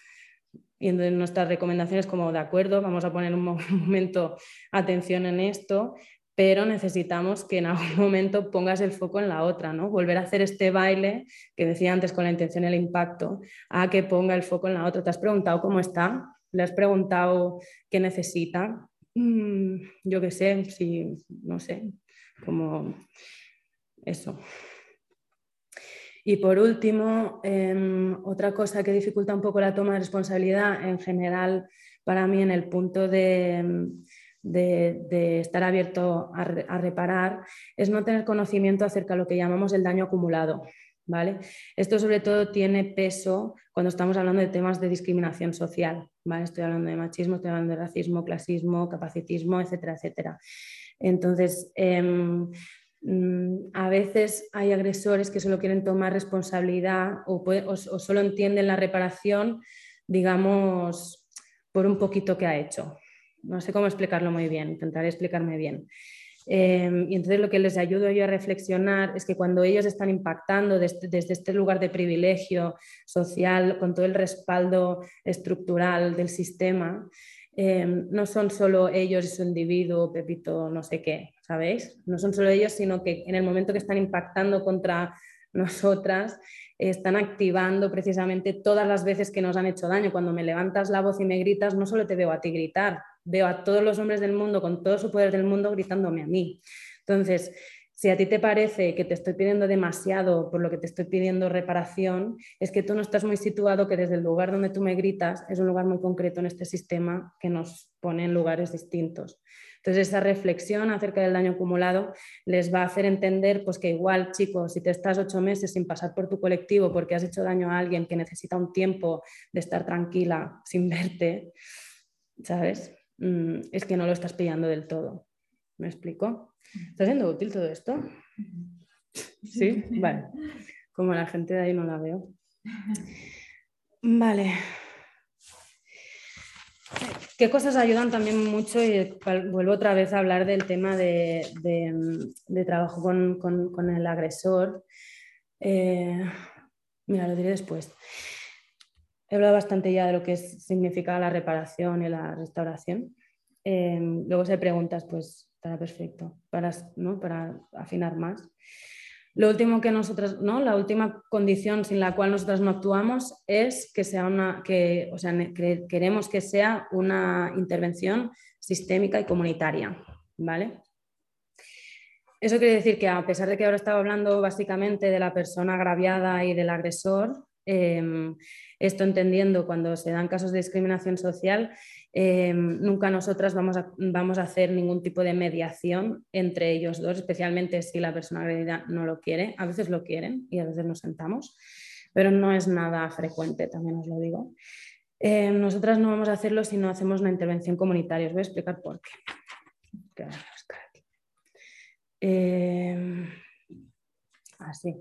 Speaker 3: Y entonces nuestras recomendaciones como, de acuerdo, vamos a poner un momento atención en esto, pero necesitamos que en algún momento pongas el foco en la otra, ¿no? Volver a hacer este baile que decía antes con la intención y el impacto, a que ponga el foco en la otra. ¿Te has preguntado cómo está? ¿Le has preguntado qué necesita? Mm, yo qué sé, si, no sé, como eso. Y por último, em, otra cosa que dificulta un poco la toma de responsabilidad en general para mí en el punto de de, estar abierto a, reparar es no tener conocimiento acerca de lo que llamamos el daño acumulado. ¿Vale? Esto sobre todo tiene peso cuando estamos hablando de temas de discriminación social. ¿vale? Estoy hablando de machismo, estoy hablando de racismo, clasismo, capacitismo, etcétera, etcétera. Entonces, em, mm, a veces hay agresores que solo quieren tomar responsabilidad o, o solo entienden la reparación, digamos, por un poquito que ha hecho. No sé cómo explicarlo muy bien, intentaré explicarme bien. Em, y entonces lo que les ayudo yo a reflexionar es que cuando ellos están impactando desde, este lugar de privilegio social, con todo el respaldo estructural del sistema, em, no son solo ellos y su individuo, Pepito, no sé qué, ¿sabéis? No son solo ellos, sino que en el momento que están impactando contra nosotras, están activando precisamente todas las veces que nos han hecho daño. Cuando me levantas la voz y me gritas, no solo te veo a ti gritar, veo a todos los hombres del mundo con todo su poder del mundo gritándome a mí. Entonces, si a ti te parece que te estoy pidiendo demasiado por lo que te estoy pidiendo reparación, es que tú no estás muy situado que desde el lugar donde tú me gritas es un lugar muy concreto en este sistema que nos pone en lugares distintos. Entonces, esa reflexión acerca del daño acumulado les va a hacer entender pues, que igual, chicos, si te estás ocho meses sin pasar por tu colectivo porque has hecho daño a alguien que necesita un tiempo de estar tranquila sin verte, ¿sabes? Mm, es que no lo estás pillando del todo. ¿Me explico? ¿Está siendo útil todo esto? Sí, vale. Como la gente de ahí no la veo. Vale. ¿Qué cosas ayudan también mucho? Y vuelvo otra vez a hablar del tema de, trabajo con, el agresor. Eh, mira, lo diré después. He hablado bastante ya de lo que significa la reparación y la restauración. Eh, luego si hay preguntas, pues estará perfecto para, afinar más. Lo último que nosotros, ¿no? La última condición sin la cual nosotros no actuamos es que sea una, que, o sea, queremos que sea una intervención sistémica y comunitaria, ¿vale? Eso quiere decir que a pesar de que ahora estaba hablando básicamente de la persona agraviada y del agresor, Em, esto entendiendo cuando se dan casos de discriminación social, em, nunca nosotras vamos a, vamos a hacer ningún tipo de mediación entre ellos dos, especialmente si la persona agredida no lo quiere. A veces lo quieren y a veces nos sentamos, pero no es nada frecuente, también os lo digo. Em, nosotras no vamos a hacerlo si no hacemos una intervención comunitaria. Os voy a explicar por qué. así.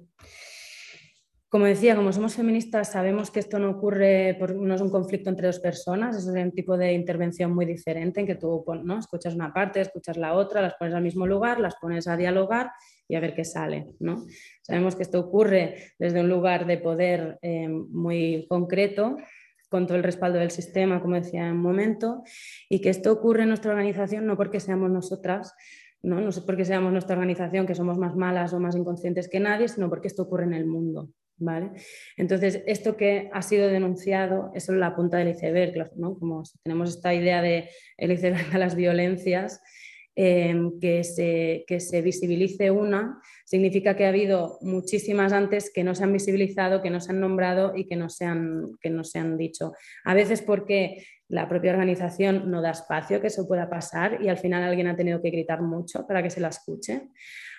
Speaker 3: Como decía, como somos feministas, sabemos que esto no ocurre, por, no es un conflicto entre dos personas, es un tipo de intervención muy diferente en que tú ¿no? escuchas una parte, escuchas la otra, las pones al mismo lugar, las pones a dialogar y a ver qué sale. ¿no? Sabemos que esto ocurre desde un lugar de poder eh, muy concreto, con todo el respaldo del sistema, como decía en un momento, y que esto ocurre en nuestra organización no porque seamos nosotras, ¿no? no sé porque seamos nuestra organización que somos más malas o más inconscientes que nadie, sino porque esto ocurre en el mundo. Entonces, esto que ha sido denunciado es solo la punta del iceberg, ¿no? Como tenemos esta idea de el iceberg de las violencias, em, que, se, que se visibilice una, significa que ha habido muchísimas antes que no se han visibilizado, que no se han nombrado y que no se han, que no se han dicho. A veces porque la propia organización no da espacio que eso pueda pasar y al final alguien ha tenido que gritar mucho para que se la escuche.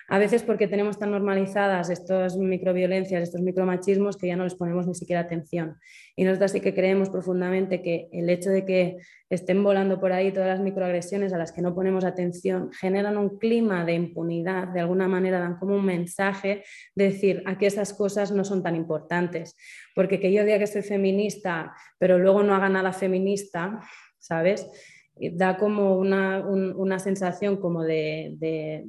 Speaker 3: A veces porque tenemos tan normalizadas estas microviolencias, estos micromachismos, que ya no les ponemos ni siquiera atención. Y nosotros sí que creemos profundamente que el hecho de que estén volando por ahí todas las microagresiones a las que no ponemos atención generan un clima de impunidad, de alguna manera dan como un mensaje de decir, aquí esas cosas no son tan importantes. Porque que yo diga que soy feminista, pero luego no haga nada feminista, ¿sabes? Da como una, sensación como de,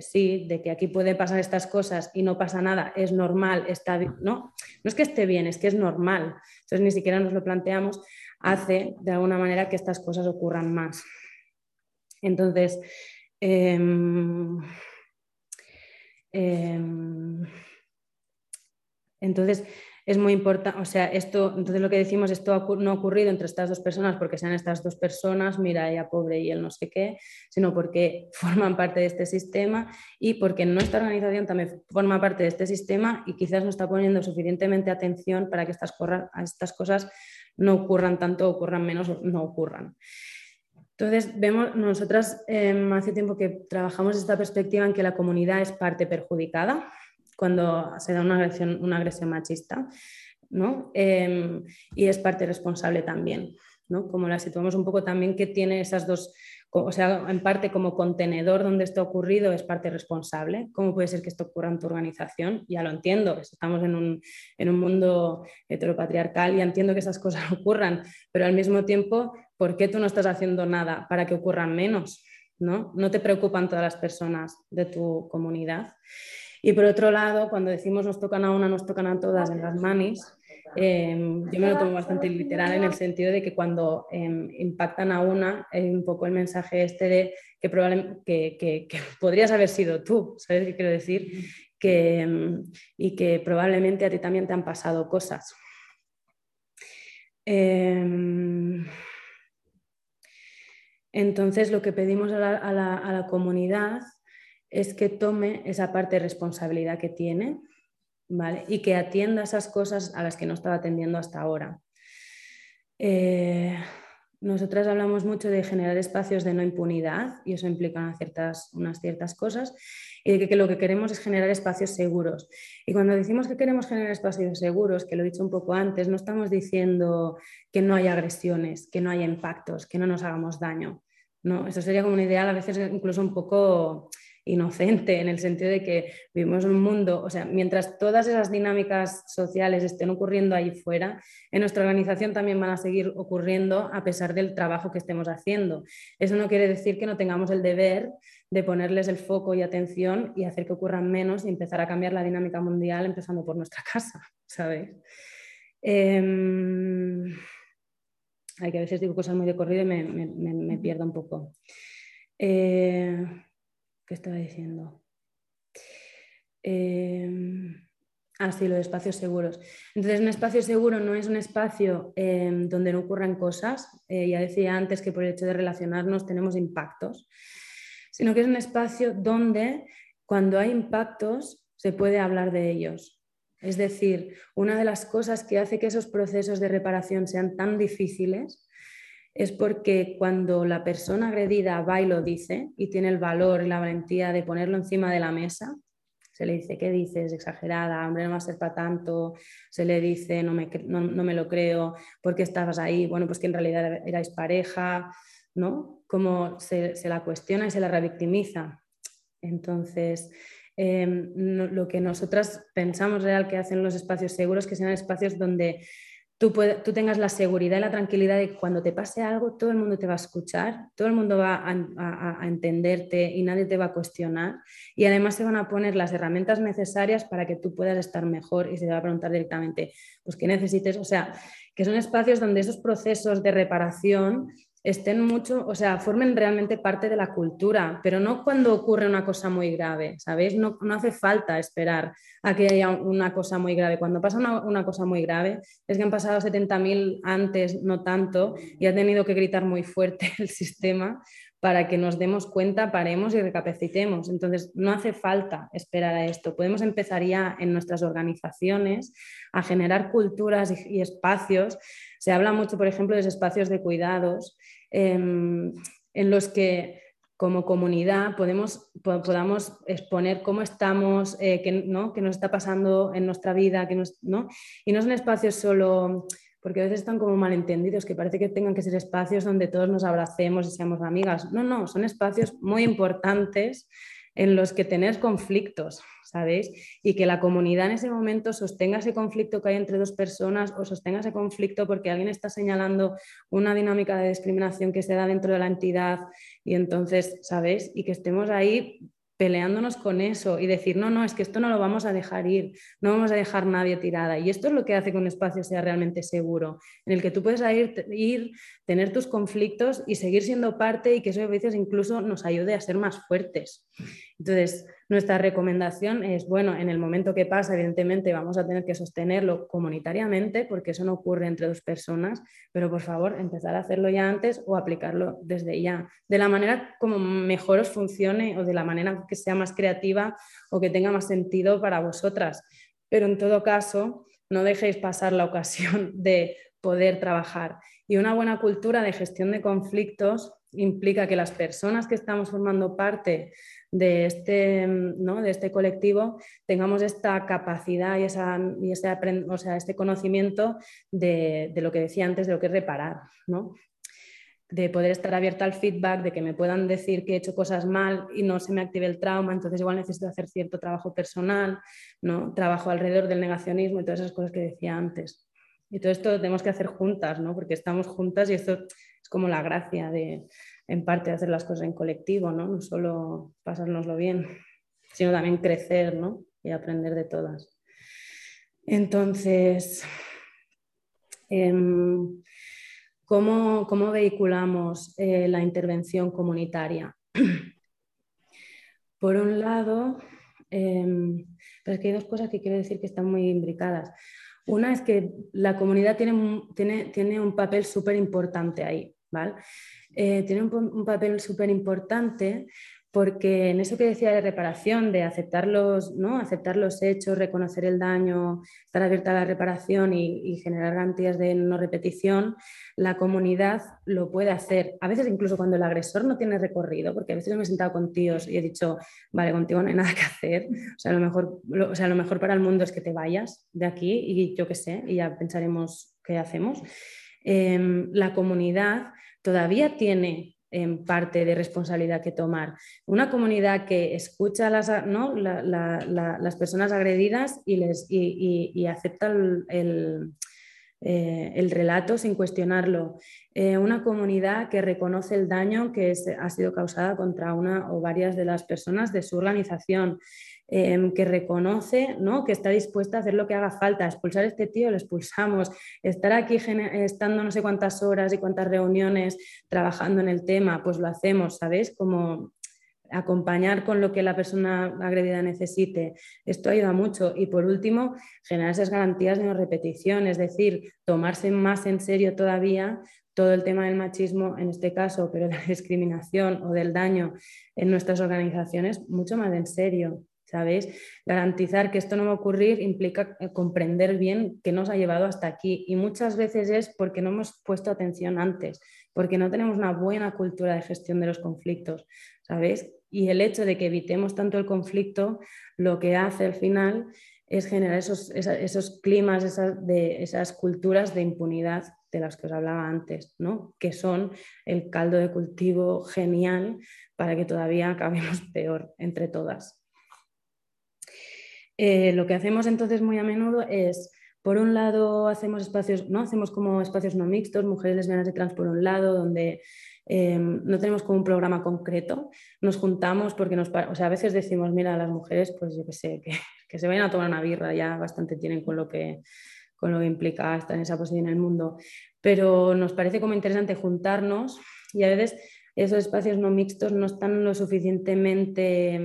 Speaker 3: sí, de que aquí pueden pasar estas cosas y no pasa nada, es normal, está No, no es que esté bien, es que es normal. Entonces ni siquiera nos lo planteamos, hace de alguna manera que estas cosas ocurran más. Entonces, em, em, entonces es muy importante, o sea, esto, entonces lo que decimos, esto no ha ocurrido entre estas dos personas porque sean estas dos personas, mira, ella pobre y él no sé qué, sino porque forman parte de este sistema y porque nuestra organización también forma parte de este sistema y quizás no está poniendo suficientemente atención para que estas, cosas no ocurran tanto, ocurran menos, o no ocurran. Entonces, vemos, nosotras em, hace tiempo que trabajamos esta perspectiva en que la comunidad es parte perjudicada cuando se da una agresión, una agresión machista, ¿no? Em, y es parte responsable también, ¿no? Como la situamos un poco también que tiene esas dos, o sea, en parte como contenedor donde esto ha ocurrido es parte responsable. ¿Cómo puede ser que esto ocurra en tu organización? Ya lo entiendo, estamos en un, en un mundo heteropatriarcal y entiendo que esas cosas ocurran, pero al mismo tiempo, ¿por qué tú no estás haciendo nada para que ocurran menos? ¿No? ¿No te preocupan todas las personas de tu comunidad? Y por otro lado, cuando decimos nos tocan a una, nos tocan a todas en las manis, em, yo me lo tomo bastante literal en el sentido de que cuando em, impactan a una, hay un poco el mensaje este de que, podrías haber sido tú, ¿sabes qué quiero decir? Que, em, y que probablemente a ti también te han pasado cosas. entonces, lo que pedimos a la comunidad es que tome esa parte de responsabilidad que tiene ¿vale? y que atienda esas cosas a las que no estaba atendiendo hasta ahora. Eh, nosotras hablamos mucho de generar espacios de no impunidad y eso implica ciertas, unas ciertas cosas y de que, lo que queremos es generar espacios seguros. Y cuando decimos que queremos generar espacios seguros, que lo he dicho un poco antes, no estamos diciendo que no haya agresiones, que no haya impactos, que no nos hagamos daño. No, eso sería como un ideal a veces incluso un poco inocente en el sentido de que vivimos un mundo, o sea, mientras todas esas dinámicas sociales estén ocurriendo ahí fuera, en nuestra organización también van a seguir ocurriendo a pesar del trabajo que estemos haciendo. Eso no quiere decir que no tengamos el deber de ponerles el foco y atención y hacer que ocurran menos y empezar a cambiar la dinámica mundial empezando por nuestra casa. Em, hay que a veces digo cosas muy de corrido y me, pierdo un poco. Eh, ¿Qué estaba diciendo? Eh, ah, sí, los espacios seguros. Entonces, un espacio seguro no es un espacio em, donde no ocurran cosas. Eh, ya decía antes que por el hecho de relacionarnos tenemos impactos, sino que es un espacio donde cuando hay impactos se puede hablar de ellos. Es decir, una de las cosas que hace que esos procesos de reparación sean tan difíciles es porque cuando la persona agredida va y lo dice y tiene el valor y la valentía de ponerlo encima de la mesa, se le dice, ¿qué dices? Exagerada, hombre, no va a ser para tanto, se le dice, no me, no, me lo creo, ¿por qué estabas ahí? Bueno, pues que en realidad erais pareja, ¿no? Como se, la cuestiona y se la revictimiza. Entonces, em, lo que nosotras pensamos real que hacen los espacios seguros, que sean espacios donde tú, tengas la seguridad y la tranquilidad de que cuando te pase algo, todo el mundo te va a escuchar, todo el mundo va a, entenderte y nadie te va a cuestionar. Y además se van a poner las herramientas necesarias para que tú puedas estar mejor y se te va a preguntar directamente, pues, ¿qué necesites? O sea, que son espacios donde esos procesos de reparación estén mucho, o sea, formen realmente parte de la cultura, pero no cuando ocurre una cosa muy grave, ¿sabéis? No, hace falta esperar a que haya una cosa muy grave. Cuando pasa una, cosa muy grave, es que han pasado 70.000 antes, no tanto, y ha tenido que gritar muy fuerte el sistema para que nos demos cuenta, paremos y recapacitemos. Entonces, no hace falta esperar a esto. Podemos empezar ya en nuestras organizaciones a generar culturas y, espacios. Se habla mucho, por ejemplo, de espacios de cuidados em, en los que como comunidad podemos, podamos exponer cómo estamos, eh, qué, ¿no? qué nos está pasando en nuestra vida, que nos, ¿no? y no son espacios solo porque a veces están como malentendidos, que parece que tengan que ser espacios donde todos nos abracemos y seamos amigas. No, no, son espacios muy importantes en los que tener conflictos, ¿sabéis? Y que la comunidad en ese momento sostenga ese conflicto que hay entre dos personas o sostenga ese conflicto porque alguien está señalando una dinámica de discriminación que se da dentro de la entidad y entonces, ¿sabéis? Y que estemos ahí peleándonos con eso y decir, no, no, es que esto no lo vamos a dejar ir, no vamos a dejar nadie tirada. Y esto es lo que hace que un espacio sea realmente seguro, en el que tú puedes ir, ir tener tus conflictos y seguir siendo parte y que eso a veces incluso nos ayude a ser más fuertes. Entonces, nuestra recomendación es, bueno, en el momento que pasa, evidentemente vamos a tener que sostenerlo comunitariamente, porque eso no ocurre entre dos personas, pero por favor, empezar a hacerlo ya antes o aplicarlo desde ya, de la manera como mejor os funcione o de la manera que sea más creativa o que tenga más sentido para vosotras. Pero en todo caso, no dejéis pasar la ocasión de poder trabajar. Y una buena cultura de gestión de conflictos implica que las personas que estamos formando parte de este, ¿no? de este colectivo tengamos esta capacidad y, esa, y ese, o sea, este conocimiento de, de, lo que decía antes, de lo que es reparar, ¿no? de poder estar abierta al feedback, de que me puedan decir que he hecho cosas mal y no se me active el trauma, entonces igual necesito hacer cierto trabajo personal, ¿no? trabajo alrededor del negacionismo y todas esas cosas que decía antes. Y todo esto lo tenemos que hacer juntas, ¿no? porque estamos juntas y esto es como la gracia de, en parte hacer las cosas en colectivo, ¿no? No solo pasárnoslo bien, sino también crecer, ¿no? Y aprender de todas. Entonces, em, ¿cómo, vehiculamos eh, la intervención comunitaria? Por un lado, em, pero es que hay dos cosas que quiero decir que están muy imbricadas. Una es que la comunidad tiene, tiene, tiene un papel súper importante ahí, ¿vale? Eh, tiene un, papel súper importante porque en eso que decía de reparación, de aceptar los, ¿no? aceptar los hechos, reconocer el daño, estar abierta a la reparación y, generar garantías de no repetición, la comunidad lo puede hacer. A veces incluso cuando el agresor no tiene recorrido, porque a veces me he sentado con tíos y he dicho, vale, contigo no hay nada que hacer, o sea, lo mejor, o sea, lo mejor para el mundo es que te vayas de aquí y yo qué sé, y ya pensaremos qué hacemos. Em, la comunidad todavía tiene en parte de responsabilidad que tomar. Una comunidad que escucha a las, ¿no? las personas agredidas y, les, y, acepta el, eh, el, relato sin cuestionarlo. Eh, una comunidad que reconoce el daño que ha sido causado contra una o varias de las personas de su organización. Em, que reconoce, ¿no? que está dispuesta a hacer lo que haga falta, expulsar a este tío, lo expulsamos, estar aquí estando no sé cuántas horas y cuántas reuniones trabajando en el tema, pues lo hacemos, ¿sabes? Como acompañar con lo que la persona agredida necesite. Esto ayuda mucho. Y por último, generar esas garantías de no repetición, es decir, tomarse más en serio todavía todo el tema del machismo, en este caso, pero de la discriminación o del daño en nuestras organizaciones, mucho más en serio. ¿Sabéis? Garantizar que esto no va a ocurrir implica eh, comprender bien qué nos ha llevado hasta aquí y muchas veces es porque no hemos puesto atención antes, porque no tenemos una buena cultura de gestión de los conflictos, ¿sabéis? Y el hecho de que evitemos tanto el conflicto lo que hace al final es generar esos, esos climas, esas, esas culturas de impunidad de las que os hablaba antes, ¿no? que son el caldo de cultivo genial para que todavía acabemos peor entre todas. Eh, lo que hacemos entonces muy a menudo es, por un lado, hacemos espacios, ¿no? Hacemos como espacios no mixtos, mujeres lesbianas y trans por un lado, donde eh, no tenemos como un programa concreto, nos juntamos porque nos, o sea, a veces decimos, mira, las mujeres, pues yo qué sé, que, se vayan a tomar una birra, ya bastante tienen con lo que, con lo que implica estar en esa posición en el mundo, pero nos parece como interesante juntarnos y a veces esos espacios no mixtos no están lo suficientemente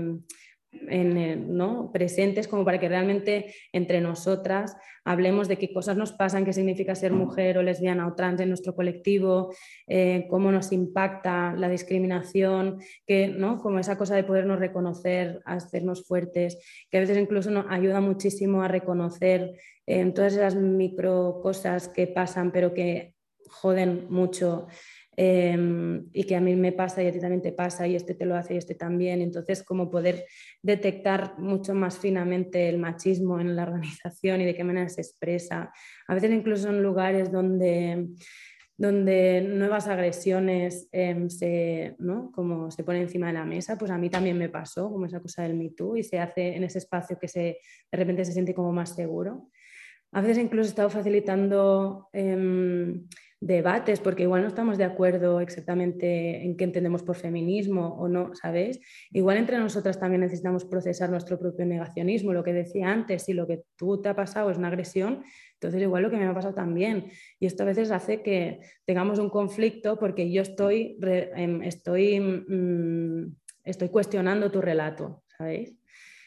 Speaker 3: ¿no? presentes como para que realmente entre nosotras hablemos de qué cosas nos pasan, qué significa ser mujer o lesbiana o trans en nuestro colectivo, eh, cómo nos impacta la discriminación, que, ¿no? como esa cosa de podernos reconocer, hacernos fuertes, que a veces incluso nos ayuda muchísimo a reconocer eh, todas esas micro cosas que pasan pero que joden mucho Em, y que a mí me pasa y a ti también te pasa y este te lo hace y este también. Entonces, como poder detectar mucho más finamente el machismo en la organización y de qué manera se expresa. A veces incluso en lugares donde donde nuevas agresiones em, se, ¿no? como se pone encima de la mesa, pues a mí también me pasó, como esa cosa del Me Too, y se hace en ese espacio que se, de repente se siente como más seguro. A veces incluso he estado facilitando em, debates, porque igual no estamos de acuerdo exactamente en qué entendemos por feminismo o no, ¿sabéis? Igual entre nosotras también necesitamos procesar nuestro propio negacionismo, lo que decía antes, si lo que tú te ha pasado es una agresión, entonces igual lo que me ha pasado también. Y esto a veces hace que tengamos un conflicto porque yo estoy, em, estoy, mm, estoy cuestionando tu relato, ¿sabéis?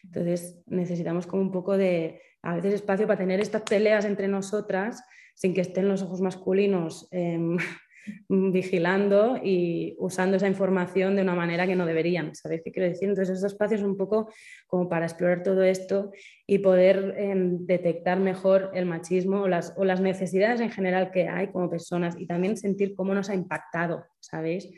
Speaker 3: Entonces necesitamos como un poco de, a veces espacio para tener estas peleas entre nosotras sin que estén los ojos masculinos em, vigilando y usando esa información de una manera que no deberían. ¿Sabéis qué quiero decir? Entonces, esos espacios un poco como para explorar todo esto y poder em, detectar mejor el machismo o las, necesidades en general que hay como personas y también sentir cómo nos ha impactado, ¿sabéis?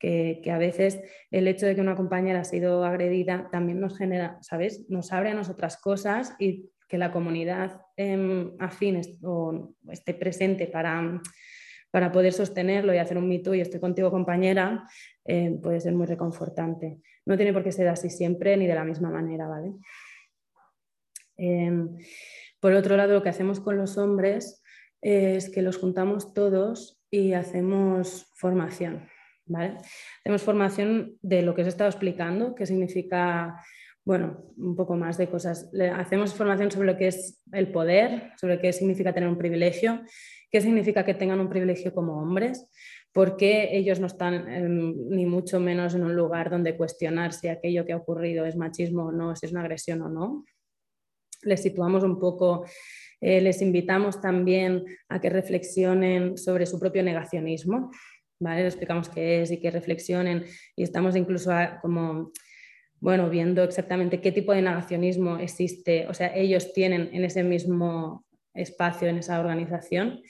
Speaker 3: Que, que, a veces el hecho de que una compañera ha sido agredida también nos genera, ¿sabes? Nos abre a nosotras cosas y que la comunidad eh, afín esté presente para, para, poder sostenerlo y hacer un mito y estoy contigo compañera, em, puede ser muy reconfortante. No tiene por qué ser así siempre ni de la misma manera, ¿vale? Em, por otro lado, lo que hacemos con los hombres es que los juntamos todos y hacemos formación. ¿vale? Hacemos formación de lo que os he estado explicando, qué significa bueno, un poco más de cosas. Hacemos formación sobre lo que es el poder, sobre qué significa tener un privilegio, qué significa que tengan un privilegio como hombres, por qué ellos no están ni mucho menos en un lugar donde cuestionar si aquello que ha ocurrido es machismo o no, si es una agresión o no. Les situamos un poco, eh, les invitamos también a que reflexionen sobre su propio negacionismo, ¿vale? Les explicamos qué es y que reflexionen y estamos incluso como bueno, viendo exactamente qué tipo de negacionismo existe, o sea, ellos tienen en ese mismo espacio, en esa organización,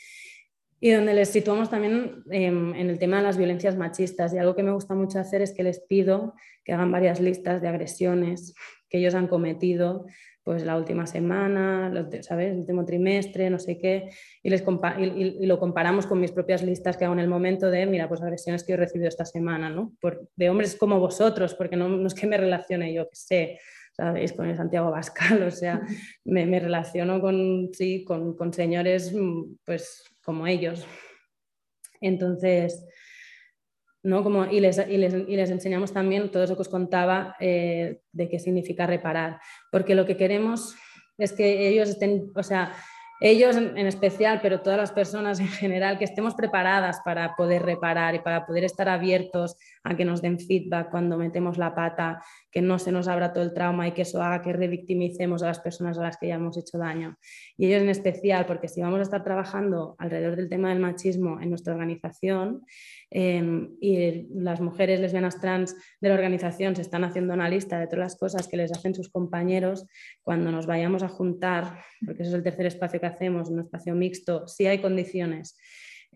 Speaker 3: y donde les situamos también en el tema de las violencias machistas. Y algo que me gusta mucho hacer es que les pido que hagan varias listas de agresiones que ellos han cometido pues la última semana, ¿sabes? el último trimestre, no sé qué, y, les y, lo comparamos con mis propias listas que hago en el momento de, mira, pues agresiones que he recibido esta semana, ¿no? Por, de hombres como vosotros, porque no, no, es que me relacione yo, que sé, ¿sabéis? Con el Santiago Bascal, o sea, me, me relaciono con, sí, con, con señores, mm, pues, como ellos. Entonces, ¿no? Como, y, les, y, les, y, les, enseñamos también todo eso que os contaba eh, de qué significa reparar, porque lo que queremos es que ellos estén, o sea, ellos en, especial, pero todas las personas en general, que estemos preparadas para poder reparar y para poder estar abiertos a que nos den feedback cuando metemos la pata, que no se nos abra todo el trauma y que eso haga que revictimicemos a las personas a las que ya hemos hecho daño. Y ellos en especial, porque si vamos a estar trabajando alrededor del tema del machismo en nuestra organización, Em, y las mujeres lesbianas trans de la organización se están haciendo una lista de todas las cosas que les hacen sus compañeros cuando nos vayamos a juntar, porque ese es el tercer espacio que hacemos, un espacio mixto, si hay condiciones.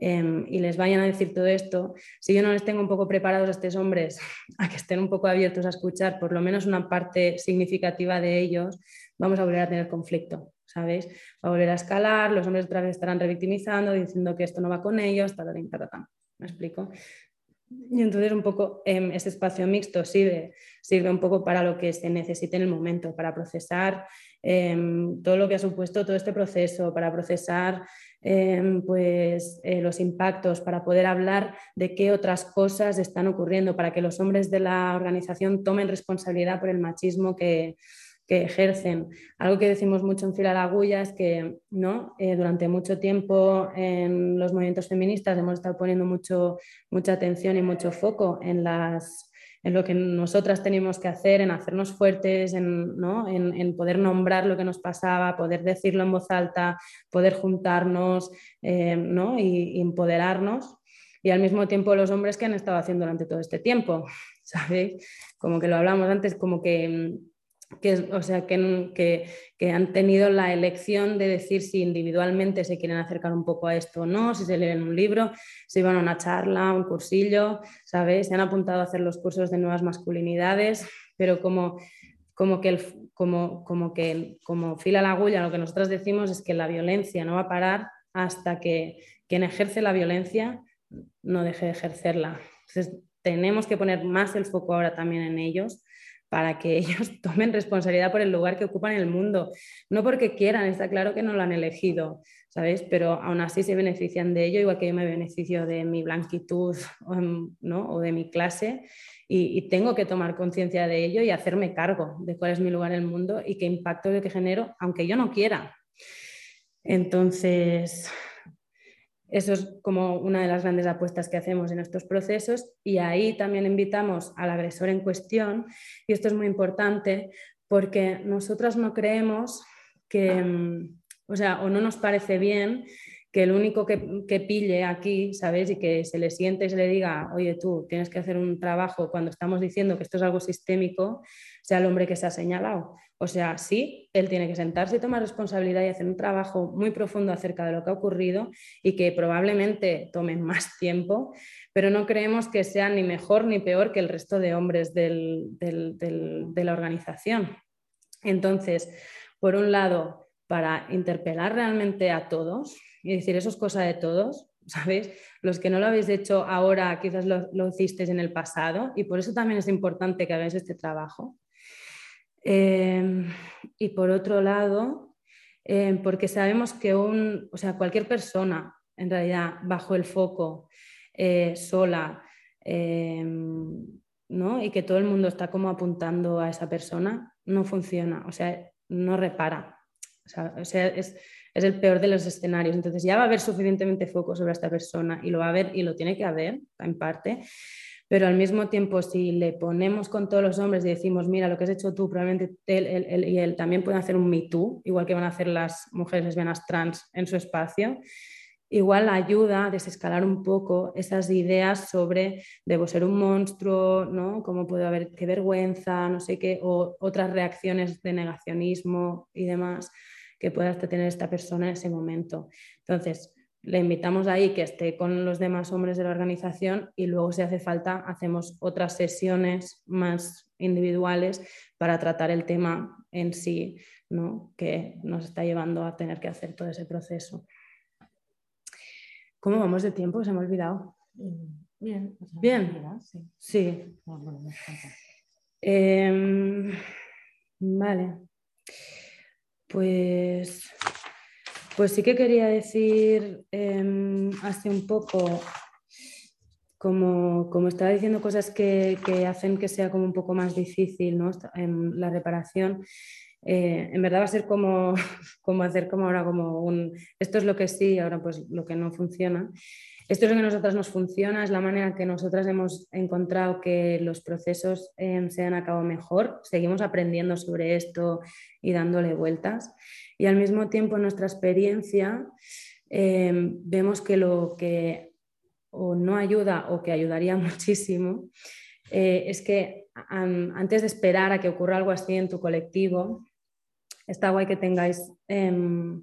Speaker 3: Em, y les vayan a decir todo esto, si yo no les tengo un poco preparados a estos hombres a que estén un poco abiertos a escuchar por lo menos una parte significativa de ellos, vamos a volver a tener conflicto, ¿sabéis? Va a volver a escalar, los hombres otra vez estarán revictimizando, diciendo que esto no va con ellos, tal, tal, tal. ¿Me explico? Y entonces un poco eh, ese espacio mixto sirve, sirve un poco para lo que se necesite en el momento, para procesar em, todo lo que ha supuesto todo este proceso, para procesar em, pues, eh, los impactos, para poder hablar de qué otras cosas están ocurriendo, para que los hombres de la organización tomen responsabilidad por el machismo que, que ejercen. Algo que decimos mucho en Fila la Agulla es que ¿no? Eh, durante mucho tiempo en los movimientos feministas hemos estado poniendo mucho, mucha atención y mucho foco en, las, en lo que nosotras teníamos que hacer, en hacernos fuertes, en, ¿no? en, poder nombrar lo que nos pasaba, poder decirlo en voz alta, poder juntarnos eh, ¿no? y, y empoderarnos. Y al mismo tiempo los hombres que han estado haciendo durante todo este tiempo, ¿sabéis? Como que lo hablamos antes, como que que, o sea, que, que, han tenido la elección de decir si individualmente se quieren acercar un poco a esto o no, si se leen un libro, si van a una charla, un cursillo, ¿sabes? Se han apuntado a hacer los cursos de nuevas masculinidades, pero como, como que, como, como que como fila la agulla, lo que nosotros decimos es que la violencia no va a parar hasta que quien ejerce la violencia no deje de ejercerla. Entonces, tenemos que poner más el foco ahora también en ellos para que ellos tomen responsabilidad por el lugar que ocupan en el mundo. No porque quieran, está claro que no lo han elegido, ¿sabes? Pero aún así se benefician de ello, igual que yo me beneficio de mi blanquitud ¿no? o de mi clase. Y, tengo que tomar conciencia de ello y hacerme cargo de cuál es mi lugar en el mundo y qué impacto de que genero, aunque yo no quiera. Entonces, eso es como una de las grandes apuestas que hacemos en estos procesos y ahí también invitamos al agresor en cuestión y esto es muy importante porque nosotros no creemos que, mm, o sea, o no nos parece bien que el único que, que, pille aquí, ¿sabes? Y que se le siente y se le diga, oye, tú tienes que hacer un trabajo cuando estamos diciendo que esto es algo sistémico, sea el hombre que se ha señalado. O sea, sí, él tiene que sentarse y tomar responsabilidad y hacer un trabajo muy profundo acerca de lo que ha ocurrido y que probablemente tome más tiempo, pero no creemos que sea ni mejor ni peor que el resto de hombres del, de la organización. Entonces, por un lado, para interpelar realmente a todos y decir, eso es cosa de todos, ¿sabéis? Los que no lo habéis hecho ahora, quizás lo, lo hicisteis en el pasado y por eso también es importante que hagáis este trabajo. Em, y por otro lado, em, porque sabemos que un, o sea, cualquier persona, en realidad, bajo el foco, eh, sola, em, ¿no? y que todo el mundo está como apuntando a esa persona, no funciona, o sea, no repara. O sea, es, es, el peor de los escenarios. Entonces ya va a haber suficientemente foco sobre esta persona y lo va a haber y lo tiene que haber en parte, pero al mismo tiempo si le ponemos con todos los hombres y decimos, mira, lo que has hecho tú, probablemente él, y él también pueden hacer un Me Too, igual que van a hacer las mujeres lesbianas trans en su espacio, igual ayuda a desescalar un poco esas ideas sobre debo ser un monstruo, ¿no? ¿Cómo puedo haber qué vergüenza, no sé qué, o otras reacciones de negacionismo y demás que pueda tener esta persona en ese momento. Entonces, le invitamos ahí que esté con los demás hombres de la organización y luego si hace falta hacemos otras sesiones más individuales para tratar el tema en sí, ¿no? que nos está llevando a tener que hacer todo ese proceso. ¿Cómo vamos de tiempo? Se me ha olvidado.
Speaker 2: Bien.
Speaker 3: Bien. Sí. Em, vale. Pues, pues sí que quería decir em, hace un poco, como, como, estaba diciendo cosas que, que, hacen que sea como un poco más difícil ¿no? en la reparación. Eh, en verdad va a ser como, como hacer como ahora como un, esto es lo que sí, ahora pues lo que no funciona. Esto es lo que a nosotras nos funciona, es la manera que nosotras hemos encontrado que los procesos eh, se han acabado mejor. Seguimos aprendiendo sobre esto y dándole vueltas. Y al mismo tiempo en nuestra experiencia eh, vemos que lo que o no ayuda o que ayudaría muchísimo es que antes de esperar a que ocurra algo así en tu colectivo, está guay que tengáis, em,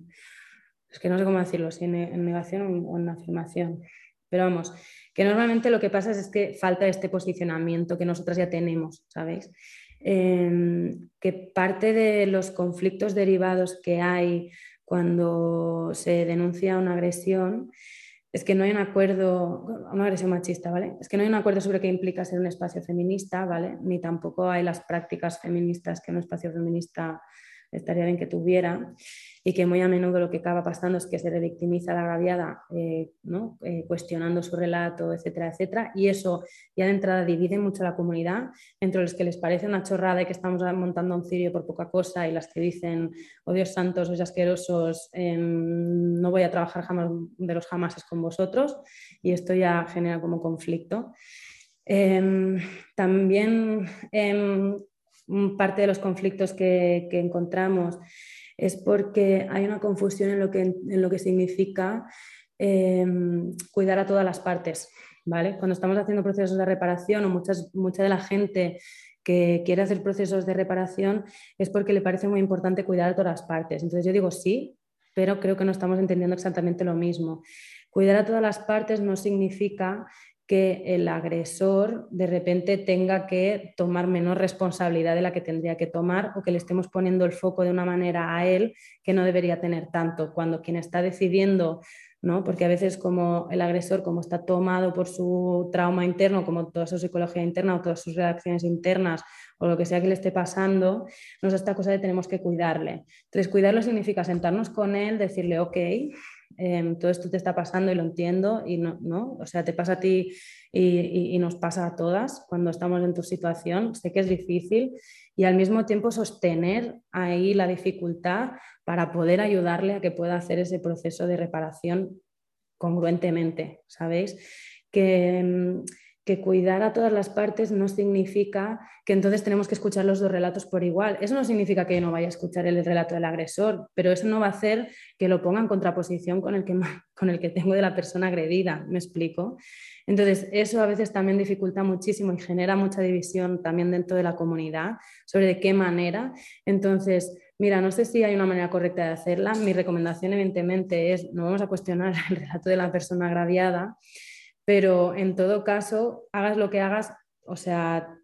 Speaker 3: es que no sé cómo decirlo, si en, negación o en afirmación, pero vamos, que normalmente lo que pasa es, que falta este posicionamiento que nosotras ya tenemos, ¿sabéis? Em, que parte de los conflictos derivados que hay cuando se denuncia una agresión es que no hay un acuerdo, una agresión machista, ¿vale? Es que no hay un acuerdo sobre qué implica ser un espacio feminista, ¿vale? Ni tampoco hay las prácticas feministas que un espacio feminista estaría bien que tuviera, y que muy a menudo lo que acaba pasando es que se revictimiza a la agraviada eh, ¿no? Eh, cuestionando su relato, etcétera, etcétera, y eso ya de entrada divide mucho la comunidad entre los que les parece una chorrada y que estamos montando un cirio por poca cosa y las que dicen, oh Dios santos, sois asquerosos, em, no voy a trabajar jamás de los jamases con vosotros, y esto ya genera como conflicto. Em, también em, parte de los conflictos que, encontramos es porque hay una confusión en lo que, significa em, cuidar a todas las partes. ¿vale? Cuando estamos haciendo procesos de reparación o muchas, mucha de la gente que quiere hacer procesos de reparación es porque le parece muy importante cuidar a todas las partes. Entonces yo digo sí, pero creo que no estamos entendiendo exactamente lo mismo. Cuidar a todas las partes no significa que el agresor de repente tenga que tomar menos responsabilidad de la que tendría que tomar o que le estemos poniendo el foco de una manera a él que no debería tener tanto. Cuando quien está decidiendo, ¿no? porque a veces como el agresor, como está tomado por su trauma interno, como toda su psicología interna o todas sus reacciones internas o lo que sea que le esté pasando, nos esta cosa de tenemos que cuidarle. Entonces, cuidarlo significa sentarnos con él, decirle, ok, Em, todo esto te está pasando y lo entiendo y no, ¿no? O sea, te pasa a ti y, nos pasa a todas cuando estamos en tu situación. Sé que es difícil y al mismo tiempo sostener ahí la dificultad para poder ayudarle a que pueda hacer ese proceso de reparación congruentemente, ¿sabéis? Que em, que cuidar a todas las partes no significa que entonces tenemos que escuchar los dos relatos por igual. Eso no significa que yo no vaya a escuchar el relato del agresor, pero eso no va a hacer que lo ponga en contraposición con el que, con el que tengo de la persona agredida, ¿me explico? Entonces, eso a veces también dificulta muchísimo y genera mucha división también dentro de la comunidad sobre de qué manera. Entonces, Mira, no sé si hay una manera correcta de hacerla. Mi recomendación, evidentemente, es no vamos a cuestionar el relato de la persona agraviada, pero en todo caso, hagas lo que hagas, o sea,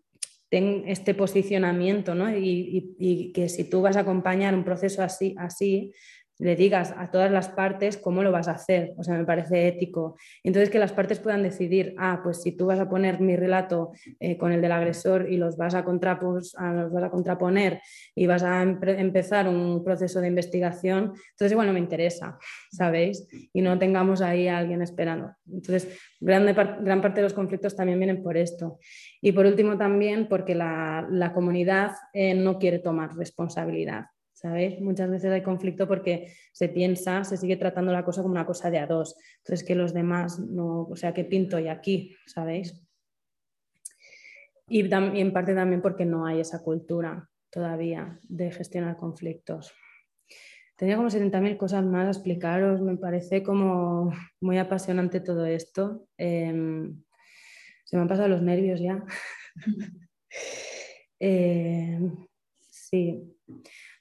Speaker 3: ten este posicionamiento, ¿no? Y, y, que si tú vas a acompañar un proceso así, así, le digas a todas las partes cómo lo vas a hacer. O sea, me parece ético. Entonces, que las partes puedan decidir, ah, pues si tú vas a poner mi relato eh, con el del agresor y los vas a, los vas a contraponer y vas a empezar un proceso de investigación, entonces igual no me interesa, ¿sabéis? Y no tengamos ahí a alguien esperando. Entonces, gran, gran parte de los conflictos también vienen por esto. Y por último también porque la, la comunidad eh, no quiere tomar responsabilidad. ¿Sabéis? Muchas veces hay conflicto porque se piensa, se sigue tratando la cosa como una cosa de a dos. Entonces, que los demás no, o sea, que pinto y aquí, ¿sabéis? Y, en parte también porque no hay esa cultura todavía de gestionar conflictos. tenía como 70.000 cosas más a explicaros, me parece como muy apasionante todo esto. Em, se me han pasado los nervios ya. Em, sí,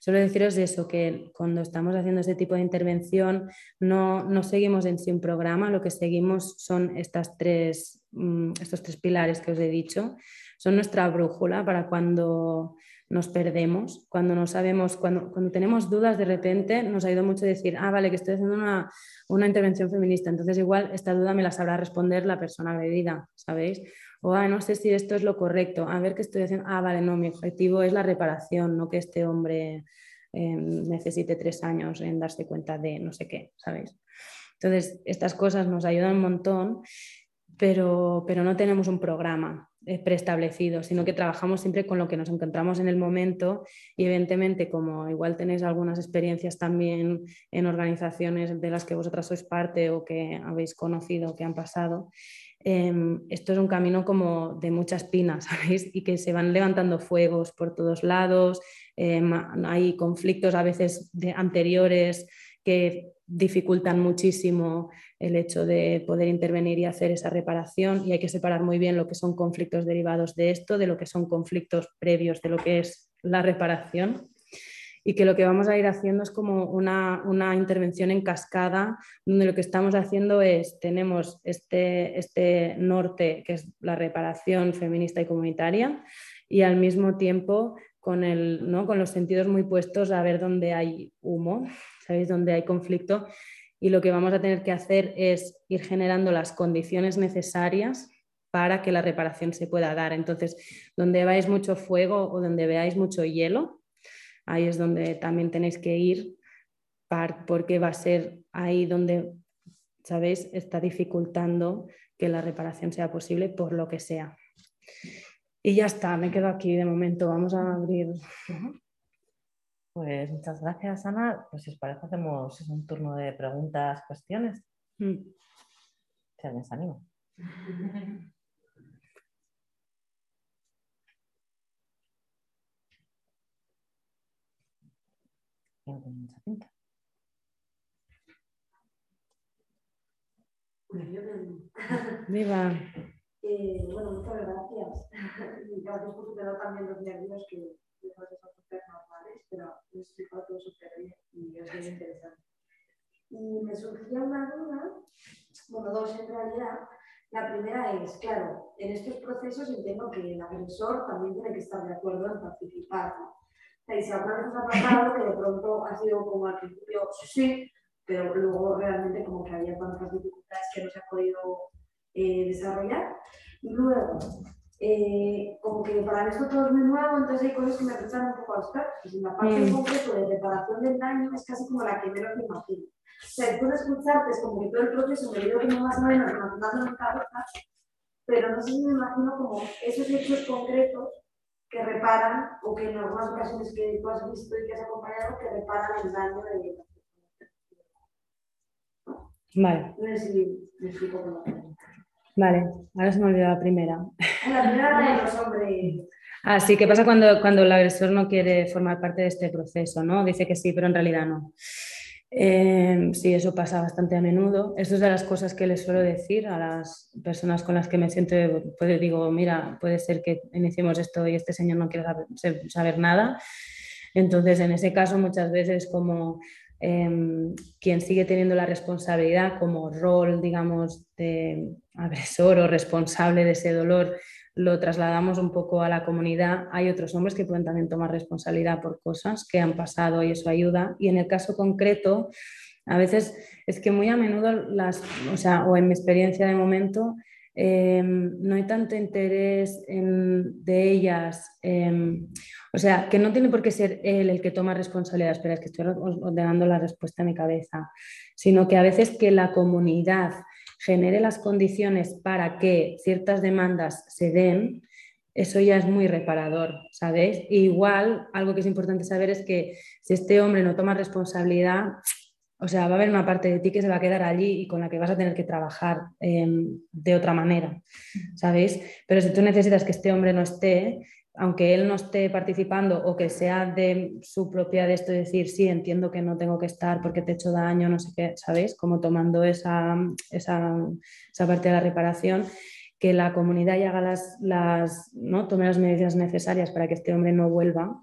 Speaker 3: solo deciros de eso, que cuando estamos haciendo este tipo de intervención no, no seguimos en un programa, lo que seguimos son estas tres, mm, estos tres pilares que os he dicho, son nuestra brújula para cuando nos perdemos, cuando no sabemos, cuando, cuando tenemos dudas de repente, nos ido mucho decir, ah, vale, que estoy haciendo una, una intervención feminista, entonces igual esta duda me la sabrá responder la persona agredida, ¿sabéis? O, ah, no sé si esto es lo correcto, a ver qué estoy haciendo, ah, vale, no, mi objetivo es la reparación, no que este hombre em, necesite tres años en darse cuenta de no sé qué, ¿sabéis? Entonces, estas cosas nos ayudan un montón, pero, pero no tenemos un programa eh, preestablecido, sino que trabajamos siempre con lo que nos encontramos en el momento y evidentemente como igual tenéis algunas experiencias también en organizaciones de las que vosotras sois parte o que habéis conocido, que han pasado, em, esto es un camino como de muchas pinas, ¿sabéis? Y que se van levantando fuegos por todos lados, em, hay conflictos a veces de anteriores que dificultan muchísimo el hecho de poder intervenir y hacer esa reparación y hay que separar muy bien lo que son conflictos derivados de esto, de lo que son conflictos previos de lo que es la reparación y que lo que vamos a ir haciendo es como una, una intervención en cascada, donde lo que estamos haciendo es, tenemos este, este norte, que es la reparación feminista y comunitaria, y al mismo tiempo con, el, ¿no? con los sentidos muy puestos a ver dónde hay humo, ¿sabéis? Donde hay conflicto y lo que vamos a tener que hacer es ir generando las condiciones necesarias para que la reparación se pueda dar. Entonces, donde veáis mucho fuego o donde veáis mucho hielo, ahí es donde también tenéis que ir porque va a ser ahí donde, ¿sabéis?, está dificultando que la reparación sea posible por lo que sea. Y ya está, me quedo aquí de momento. Vamos a abrir.
Speaker 2: Pues muchas gracias, Ana. Pues si os parece, hacemos un turno de preguntas, cuestiones. Mm. Anima.
Speaker 3: Viva.
Speaker 4: Eh, bueno, muchas gracias. gracias por superar también los nervios que son súper normales, pero lo he explicado todo súper bien y es muy interesante. Y me surgía una duda, bueno, dos en realidad. La primera es, claro, en estos procesos entiendo que el agresor también tiene que estar de acuerdo en participar. ¿no? Y alguna ha pasado que de pronto ha sido como al principio, sí, pero luego realmente como que había tantas dificultades que no se ha podido eh, desarrollar. Y luego, eh, como que para esto todo es muy nuevo, entonces hay cosas que me resultan un poco abstractas. En la parte mm. concreto de reparación del daño es casi como la que menos me imagino. O sea, después de escucharte es como que todo el proceso me dio como más o menos imaginando en cabeza, pero no sé si me imagino como esos hechos concretos que reparan, o que en algunas ocasiones que tú has visto y que has acompañado, que reparan el daño de...
Speaker 3: Vale.
Speaker 4: No sé si me explico cómo.
Speaker 3: Vale, ahora se me olvidó la primera.
Speaker 4: La primera de los hombres.
Speaker 3: Ah, sí, ¿qué pasa cuando, cuando el agresor no quiere formar parte de este proceso? ¿no? Dice que sí, pero en realidad no. Eh, sí, eso pasa bastante a menudo. Esto es de las cosas que les suelo decir a las personas con las que me siento. Pues digo, mira, puede ser que iniciemos esto y este señor no quiera saber, saber nada. Entonces, en ese caso, muchas veces como Em, quien sigue teniendo la responsabilidad como rol, digamos, de agresor o responsable de ese dolor, lo trasladamos un poco a la comunidad. Hay otros hombres que pueden también tomar responsabilidad por cosas que han pasado y eso ayuda. Y en el caso concreto, a veces es que muy a menudo las, o sea, o en mi experiencia de momento, Em, no hay tanto interés de ellas, em, o sea, que no tiene por qué ser él el que toma responsabilidad, espera, es que estoy ordenando la respuesta en mi cabeza, sino que a veces que la comunidad genere las condiciones para que ciertas demandas se den, eso ya es muy reparador, ¿sabes? igual, algo que es importante saber es que si este hombre no toma responsabilidad, o sea, va a haber una parte de ti que se va a quedar allí y con la que vas a tener que trabajar em, de otra manera, ¿sabéis? Pero si tú necesitas que este hombre no esté, aunque él no esté participando o que sea de su propia de esto, decir, sí, entiendo que no tengo que estar porque te he hecho daño, no sé qué, ¿sabéis? Como tomando esa, esa, esa parte de la reparación, que la comunidad haga las, las, ¿no? tome las medidas necesarias para que este hombre no vuelva,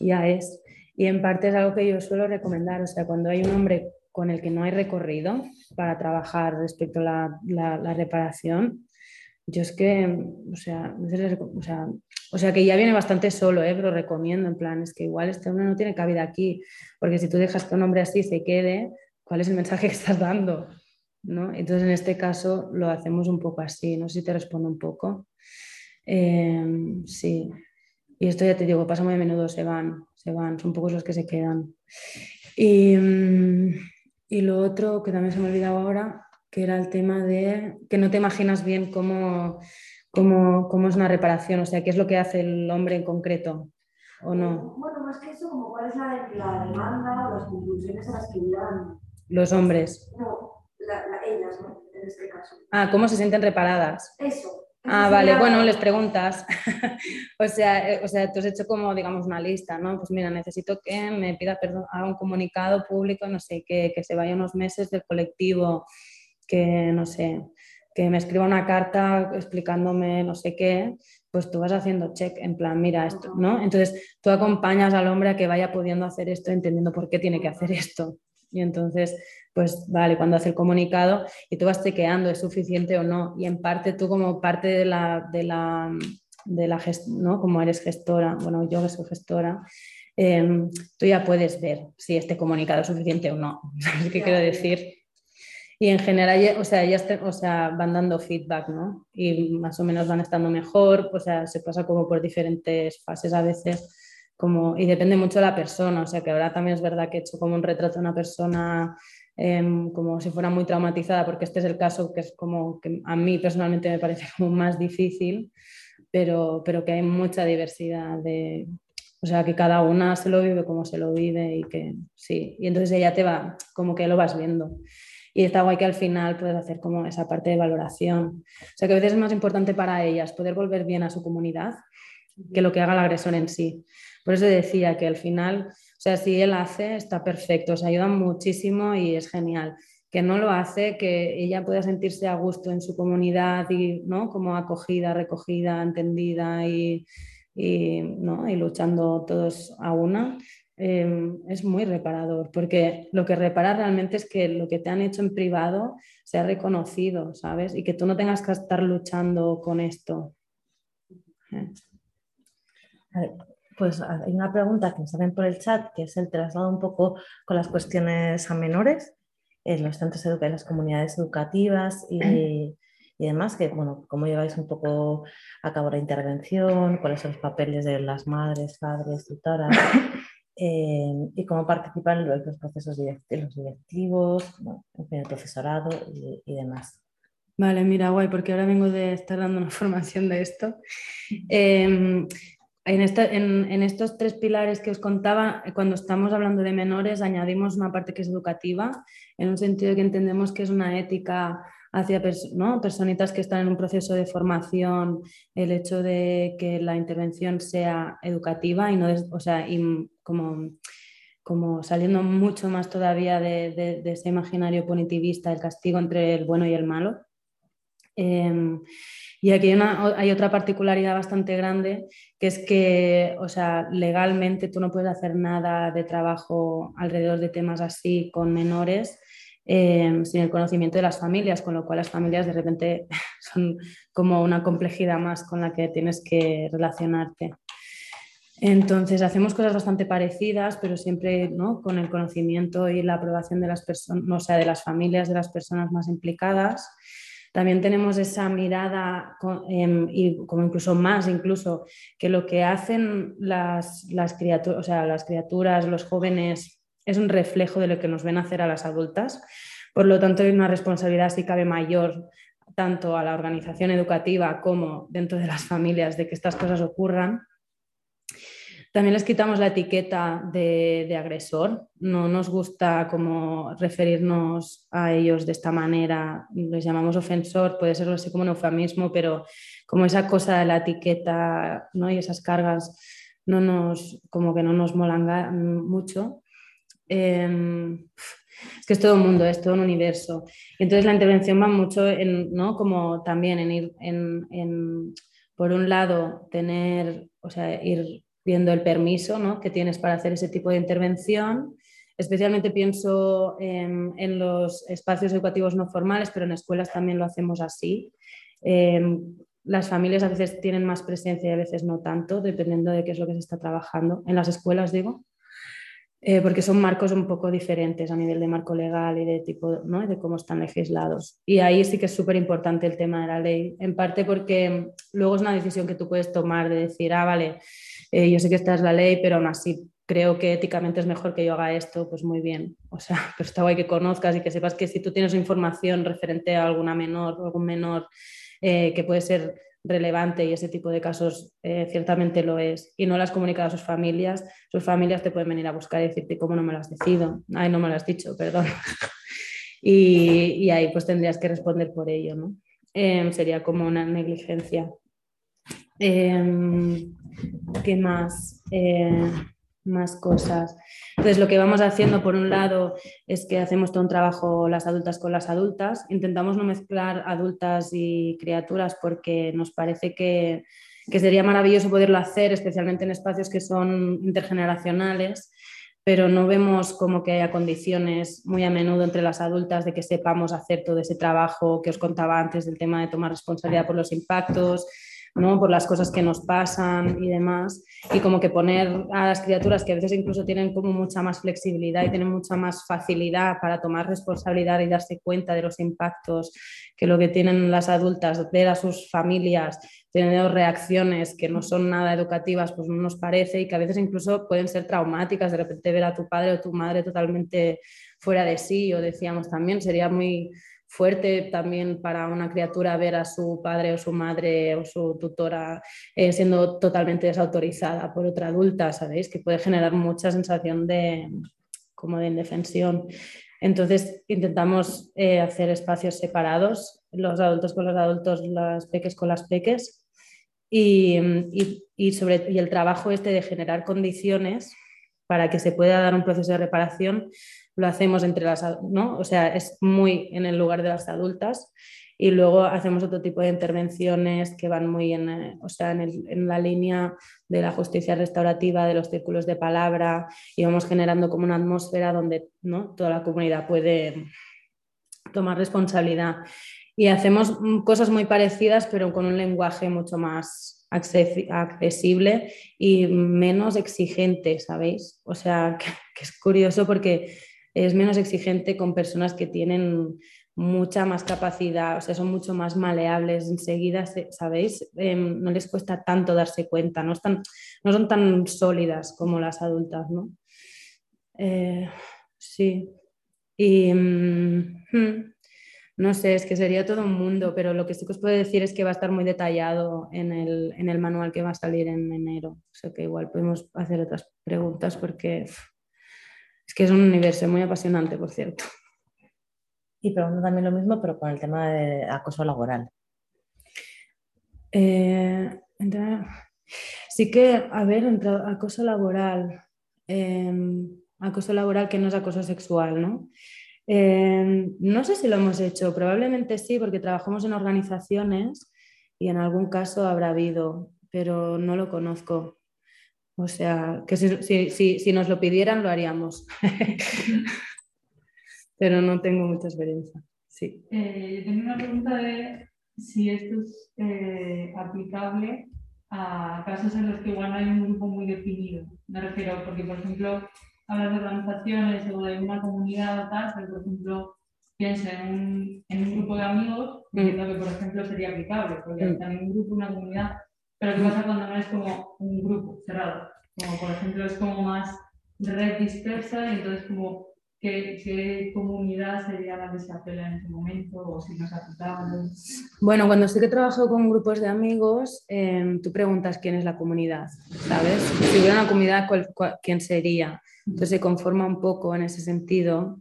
Speaker 3: ya es. Y en parte es algo que yo suelo recomendar, o sea, cuando hay un hombre con el que no hay recorrido para trabajar respecto a la, la reparación, yo es que, o sea, o sea, o sea, que ya viene bastante solo, ¿eh? pero recomiendo, en plan, es que igual este hombre no tiene cabida aquí, porque si tú dejas que un hombre así se quede, ¿cuál es el mensaje que estás dando? ¿No? Entonces, en este caso lo hacemos un poco así, no sé si te respondo un poco. Eh, sí, y esto ya te digo, pasa muy a menudo, se van, se van, son pocos los que se quedan. Y, mm, y lo otro que también se me ha olvidado ahora, que era el tema de que no te imaginas bien cómo, cómo, cómo, es una reparación, o sea, qué es lo que hace el hombre en concreto, ¿o no?
Speaker 4: Bueno, más que eso, como cuál es la, la demanda o las conclusiones a las que llegan.
Speaker 3: Los hombres.
Speaker 4: No, la, la, ellas, ¿no? En este caso.
Speaker 3: Ah, ¿cómo se sienten reparadas?
Speaker 4: Eso.
Speaker 3: Ah, vale, bueno, les preguntas. o, sea, eh, o sea, tú has hecho como, digamos, una lista, ¿no? Pues mira, necesito que me pida perdón, haga un comunicado público, no sé, que, que se vaya unos meses del colectivo, que, no sé, que me escriba una carta explicándome no sé qué, pues tú vas haciendo check en plan, mira esto, ¿no? Entonces tú acompañas al hombre a que vaya pudiendo hacer esto, entendiendo por qué tiene que hacer esto. Y entonces, pues vale, cuando hace el comunicado y tú vas chequeando, ¿es suficiente o no? Y en parte tú como parte de la, de la, de la ¿no? Como eres gestora, bueno, yo que soy gestora, eh, tú ya puedes ver si este comunicado es suficiente o no. ¿Sabes qué quiero decir? Y en general, o sea, ya o sea, van dando feedback, ¿no? Y más o menos van estando mejor, o sea, se pasa como por diferentes fases a veces, como, y depende mucho de la persona, o sea, que ahora también es verdad que he hecho como un retrato de una persona eh, como si fuera muy traumatizada, porque este es el caso que es como que a mí personalmente me parece como más difícil, pero, pero que hay mucha diversidad de, o sea, que cada una se lo vive como se lo vive y que sí, y entonces ella te va, como que lo vas viendo. Y está guay que al final puedes hacer como esa parte de valoración. O sea, que a veces es más importante para ellas poder volver bien a su comunidad que lo que haga el agresor en sí. Por eso decía que al final, o sea, si él hace, está perfecto, se ayuda muchísimo y es genial. Que no lo hace, que ella pueda sentirse a gusto en su comunidad y, ¿no? Como acogida, recogida, entendida y, ¿no? y luchando todos a una, Em, es muy reparador, porque lo que repara realmente es que lo que te han hecho en privado sea reconocido, ¿sabes? Y que tú no tengas que estar luchando con esto.
Speaker 2: Eh. Pues hay una pregunta que nos salen por el chat, que es el traslado un poco con las cuestiones a menores en los centros educativos, en las comunidades educativas y, y demás, que bueno, cómo lleváis un poco a cabo la intervención, cuáles son los papeles de las madres, padres, tutoras eh, y cómo participan los, los procesos directivos, los directivos, bueno, el profesorado y, demás.
Speaker 3: Vale, mira, guay, porque ahora vengo de estar dando una formación de esto. Eh, en, en, en, estos tres pilares que os contaba, cuando estamos hablando de menores, añadimos una parte que es educativa, en un sentido que entendemos que es una ética hacia ¿no? personitas que están en un proceso de formación, el hecho de que la intervención sea educativa y no, o sea, como, como saliendo mucho más todavía de, ese imaginario punitivista, el castigo entre el bueno y el malo. Eh, y aquí hay, otra particularidad bastante grande, que es que, o sea, legalmente tú no puedes hacer nada de trabajo alrededor de temas así con menores eh, sin el conocimiento de las familias, con lo cual las familias de repente son como una complejidad más con la que tienes que relacionarte. Entonces hacemos cosas bastante parecidas, pero siempre ¿no? con el conocimiento y la aprobación de las personas, o sea, de las familias de las personas más implicadas. También tenemos esa mirada eh, y como incluso más, incluso que lo que hacen las, las criaturas, o sea, las criaturas, los jóvenes es un reflejo de lo que nos ven hacer a las adultas. Por lo tanto, hay una responsabilidad, si cabe, mayor tanto a la organización educativa como dentro de las familias de que estas cosas ocurran. También les quitamos la etiqueta de, agresor. No nos gusta como referirnos a ellos de esta manera. Les llamamos ofensor, puede ser así como un eufemismo, pero como esa cosa de la etiqueta ¿no? y esas cargas no nos, como que no nos molan mucho. Em, es que es todo un mundo, es todo un universo. Entonces la intervención va mucho en, ¿no? Como también en ir, en, por un lado, tener, o sea, ir viendo el permiso ¿no? que tienes para hacer ese tipo de intervención. Especialmente pienso en, en los espacios educativos no formales, pero en escuelas también lo hacemos así. Eh, las familias a veces tienen más presencia y a veces no tanto, dependiendo de qué es lo que se está trabajando. En las escuelas, digo, eh, porque son marcos un poco diferentes a nivel de marco legal y de tipo, ¿no? de cómo están legislados. Y ahí sí que es súper importante el tema de la ley, en parte porque luego es una decisión que tú puedes tomar de decir, ah, vale, eh, yo sé que esta es la ley, pero aún así creo que éticamente es mejor que yo haga esto, pues muy bien. O sea, pero está guay que conozcas y que sepas que si tú tienes información referente a alguna menor o algún menor eh, que puede ser relevante y ese tipo de casos eh, ciertamente lo es y no las comunicado a sus familias, sus familias te pueden venir a buscar y decirte cómo no me lo has decidido, ay, no me lo has dicho, perdón. y, y, ahí pues tendrías que responder por ello, ¿no? sería como una negligencia. Em, ¿Qué más? Eh, más cosas. Entonces, lo que vamos haciendo, por un lado, es que hacemos todo un trabajo las adultas con las adultas. Intentamos no mezclar adultas y criaturas porque nos parece que, que sería maravilloso poderlo hacer, especialmente en espacios que son intergeneracionales, pero no vemos como que haya condiciones muy a menudo entre las adultas de que sepamos hacer todo ese trabajo que os contaba antes del tema de tomar responsabilidad por los impactos, ¿no? por las cosas que nos pasan y demás, y como que poner a las criaturas que a veces incluso tienen como mucha más flexibilidad y tienen mucha más facilidad para tomar responsabilidad y darse cuenta de los impactos que lo que tienen las adultas, ver a sus familias teniendo reacciones que no son nada educativas, pues no nos parece y que a veces incluso pueden ser traumáticas, de repente ver a tu padre o tu madre totalmente fuera de sí, o decíamos también, sería muy fuerte también para una criatura ver a su padre o su madre o su tutora eh, siendo totalmente desautorizada por otra adulta, ¿sabéis? Que puede generar mucha sensación de como de indefensión. Entonces intentamos eh, hacer espacios separados, los adultos con los adultos, las peques con las peques, y, y, sobre, y el trabajo este de generar condiciones para que se pueda dar un proceso de reparación lo hacemos entre las, ¿no? O sea, es muy en el lugar de las adultas y luego hacemos otro tipo de intervenciones que van muy en, eh, o sea, en, la línea de la justicia restaurativa, de los círculos de palabra y vamos generando como una atmósfera donde ¿no? toda la comunidad puede tomar responsabilidad. Y hacemos cosas muy parecidas, pero con un lenguaje mucho más accesible y menos exigente, ¿sabéis? O sea, que es curioso porque es menos exigente con personas que tienen mucha más capacidad, o sea, son mucho más maleables enseguida, ¿sabéis? Em, no les cuesta tanto darse cuenta, no, están, no son tan sólidas como las adultas, ¿no? Eh, sí. Y mm, hmm, no sé, es que sería todo un mundo, pero lo que sí que os puedo decir es que va a estar muy detallado en el, en el manual que va a salir en enero. O sea que igual podemos hacer otras preguntas porque es que es un universo muy apasionante, por cierto.
Speaker 2: Y pregunto también lo mismo, pero con el tema de acoso laboral.
Speaker 3: Eh, sí que, a ver, acoso laboral, em, acoso laboral que no es acoso sexual, ¿no? Em, no sé si lo hemos hecho, probablemente sí, porque trabajamos en organizaciones y en algún caso habrá habido, pero no lo conozco. O sea, que si, nos lo pidieran lo haríamos. Pero no tengo mucha experiencia. Sí.
Speaker 5: Eh, tengo una pregunta de si esto es eh, aplicable a casos en los que igual no hay un grupo muy definido. Me refiero, porque por ejemplo, hablas de organizaciones o de una comunidad o tal, pero por ejemplo, piensa en un, en un grupo de amigos, mm. entiendo que por ejemplo sería aplicable, porque mm. en un grupo, una comunidad, pero ¿qué pasa cuando no es como un grupo cerrado? Como por ejemplo es como más red dispersa y entonces como ¿Qué, comunidad sería la que se apela en este momento o si no se
Speaker 3: Bueno, cuando sí que trabajo con grupos de amigos, em, tú preguntas quién es la comunidad, ¿sabes? Si hubiera una comunidad, ¿quién sería? Entonces se conforma un poco en ese sentido.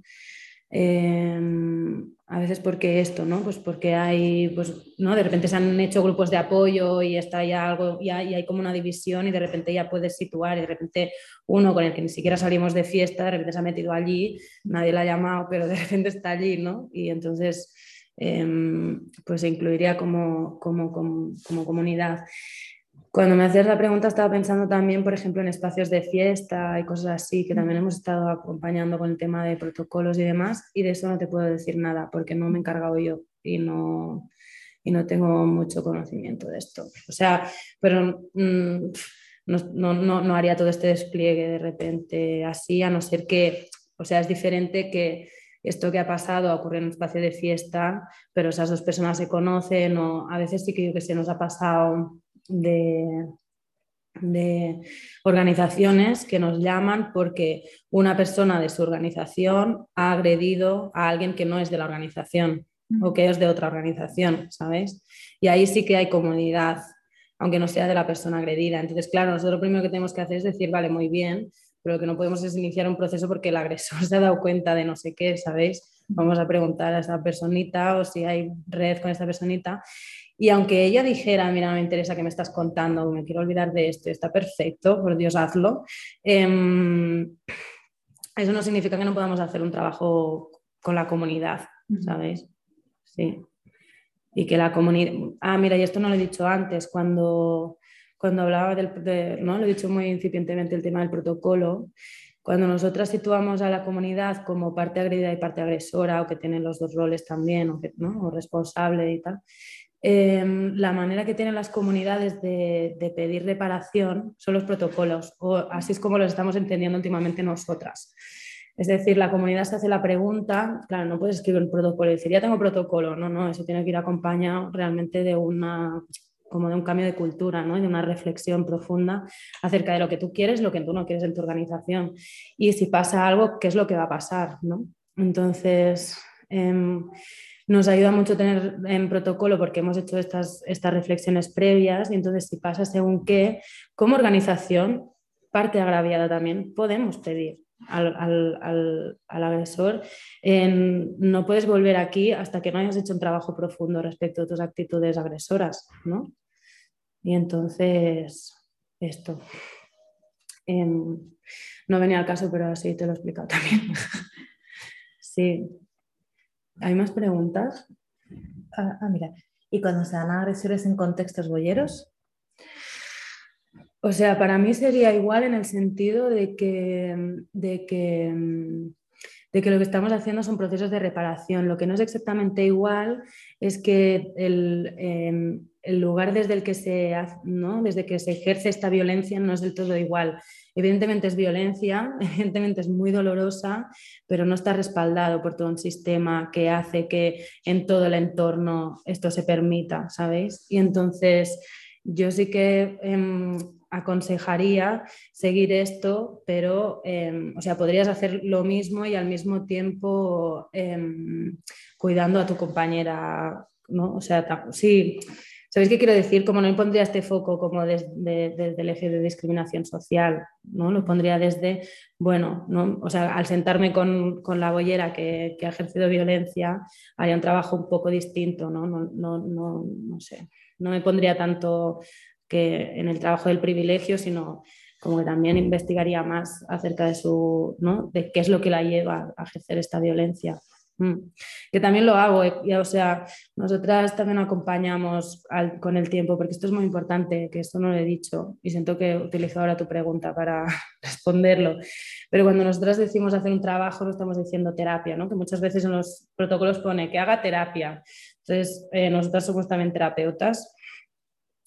Speaker 3: Em, a veces porque esto, ¿no? Pues porque hay, pues, ¿no? De repente se han hecho grupos de apoyo y está ya algo, y hay como una división y de repente ya puedes situar y de repente uno con el que ni siquiera salimos de fiesta, de repente se ha metido allí, nadie la ha llamado, pero de repente está allí, ¿no? Y entonces, em, pues se incluiría como, como, como comunidad. Cuando me hacías la pregunta estaba pensando también, por ejemplo, en espacios de fiesta y cosas así, que también hemos estado acompañando con el tema de protocolos y demás, y de eso no te puedo decir nada porque no me he encargado yo y no, y no tengo mucho conocimiento de esto. O sea, pero mm, no, no, no, haría todo este despliegue de repente así, a no ser que, o sea, es diferente que esto que ha pasado ocurre en un espacio de fiesta, pero esas dos personas se conocen o a veces sí que, que se nos ha pasado de, organizaciones que nos llaman porque una persona de su organización ha agredido a alguien que no es de la organización o que es de otra organización, ¿sabes? Y ahí sí que hay comunidad, aunque no sea de la persona agredida. Entonces, claro, nosotros lo primero que tenemos que hacer es decir, vale, muy bien, pero lo que no podemos es iniciar un proceso porque el agresor se ha dado cuenta de no sé qué, ¿sabéis? Vamos a preguntar a esa personita o si hay red con esta personita y aunque ella dijera, mira, me interesa que me estás contando, me quiero olvidar de esto, está perfecto, por Dios, hazlo, em, eso no significa que no podamos hacer un trabajo con la comunidad, ¿sabéis? Sí. Y que la comunidad... Ah, mira, y esto no lo he dicho antes, cuando, cuando hablaba del... ¿no? Lo he dicho muy incipientemente el tema del protocolo. Cuando nosotras situamos a la comunidad como parte agredida y parte agresora, o que tienen los dos roles también, o, que, ¿no? o responsable y tal, Em, la manera que tienen las comunidades de, pedir reparación son los protocolos, o así es como los estamos entendiendo últimamente nosotras. Es decir, la comunidad se hace la pregunta, claro, no puedes escribir un protocolo y decir, ya tengo protocolo, no, no, eso tiene que ir acompañado realmente de una como de un cambio de cultura, ¿no? de una reflexión profunda acerca de lo que tú quieres, lo que tú no quieres en tu organización. Y si pasa algo, ¿qué es lo que va a pasar? ¿no? Entonces, em, nos ayuda mucho tener en protocolo porque hemos hecho estas, estas reflexiones previas y entonces si pasa según qué, como organización, parte agraviada también, podemos pedir al, al, al, agresor, no puedes volver aquí hasta que no hayas hecho un trabajo profundo respecto a tus actitudes agresoras, ¿no? Y entonces, esto. Em, no venía al caso, pero así te lo he explicado también. sí, ¿Hay más preguntas?
Speaker 2: Ah, ah, mira. ¿Y cuando se dan agresiones en contextos boyeros?
Speaker 3: O sea, para mí sería igual en el sentido de que, de que, de que lo que estamos haciendo son procesos de reparación. Lo que no es exactamente igual es que el, em, el lugar desde el que se, ¿no? desde que se ejerce esta violencia no es del todo igual. Evidentemente es violencia, evidentemente es muy dolorosa, pero no está respaldado por todo un sistema que hace que en todo el entorno esto se permita, ¿sabéis? Y entonces yo sí que em, aconsejaría seguir esto, pero, em, o sea, podrías hacer lo mismo y al mismo tiempo em, cuidando a tu compañera, ¿no? O sea, sí ¿Sabéis qué quiero decir? Como no pondría este foco como desde, el eje de discriminación social, ¿no? Lo pondría desde, bueno, ¿no? o sea, al sentarme con, la boyera que, que, ha ejercido violencia, haya un trabajo un poco distinto, ¿no? No, no, no, no sé. No me pondría tanto que en el trabajo del privilegio, sino como que también investigaría más acerca de su, ¿no? de qué es lo que la lleva a ejercer esta violencia. Mm. Que también lo hago, eh, o sea, nosotras también acompañamos con el tiempo, porque esto es muy importante, que esto no lo he dicho y siento que utilizo ahora tu pregunta para responderlo, pero cuando nosotras decimos hacer un trabajo no estamos diciendo terapia, ¿no? que muchas veces en los protocolos pone que haga terapia. Entonces, eh, nosotras somos también terapeutas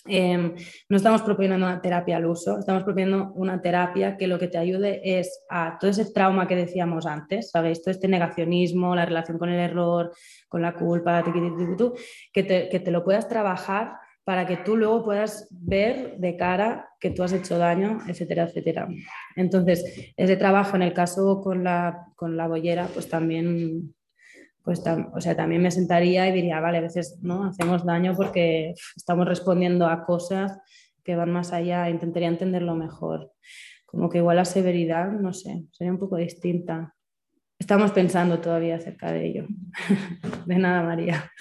Speaker 3: Em, no estamos proponiendo una terapia al uso, estamos proponiendo una terapia que lo que te ayude es a todo ese trauma que decíamos antes, ¿sabéis? Todo este negacionismo, la relación con el error, con la culpa, que te, que te lo puedas trabajar para que tú luego puedas ver de cara que tú has hecho daño, etcétera, etcétera. Entonces, ese trabajo en el caso con la, con la bollera, pues también, pues o sea, también me sentaría y diría, vale, a veces ¿no? hacemos daño porque estamos respondiendo a cosas que van más allá, intentaría entenderlo mejor. Como que igual la severidad, no sé, sería un poco distinta. Estamos pensando todavía acerca de ello. De nada, María.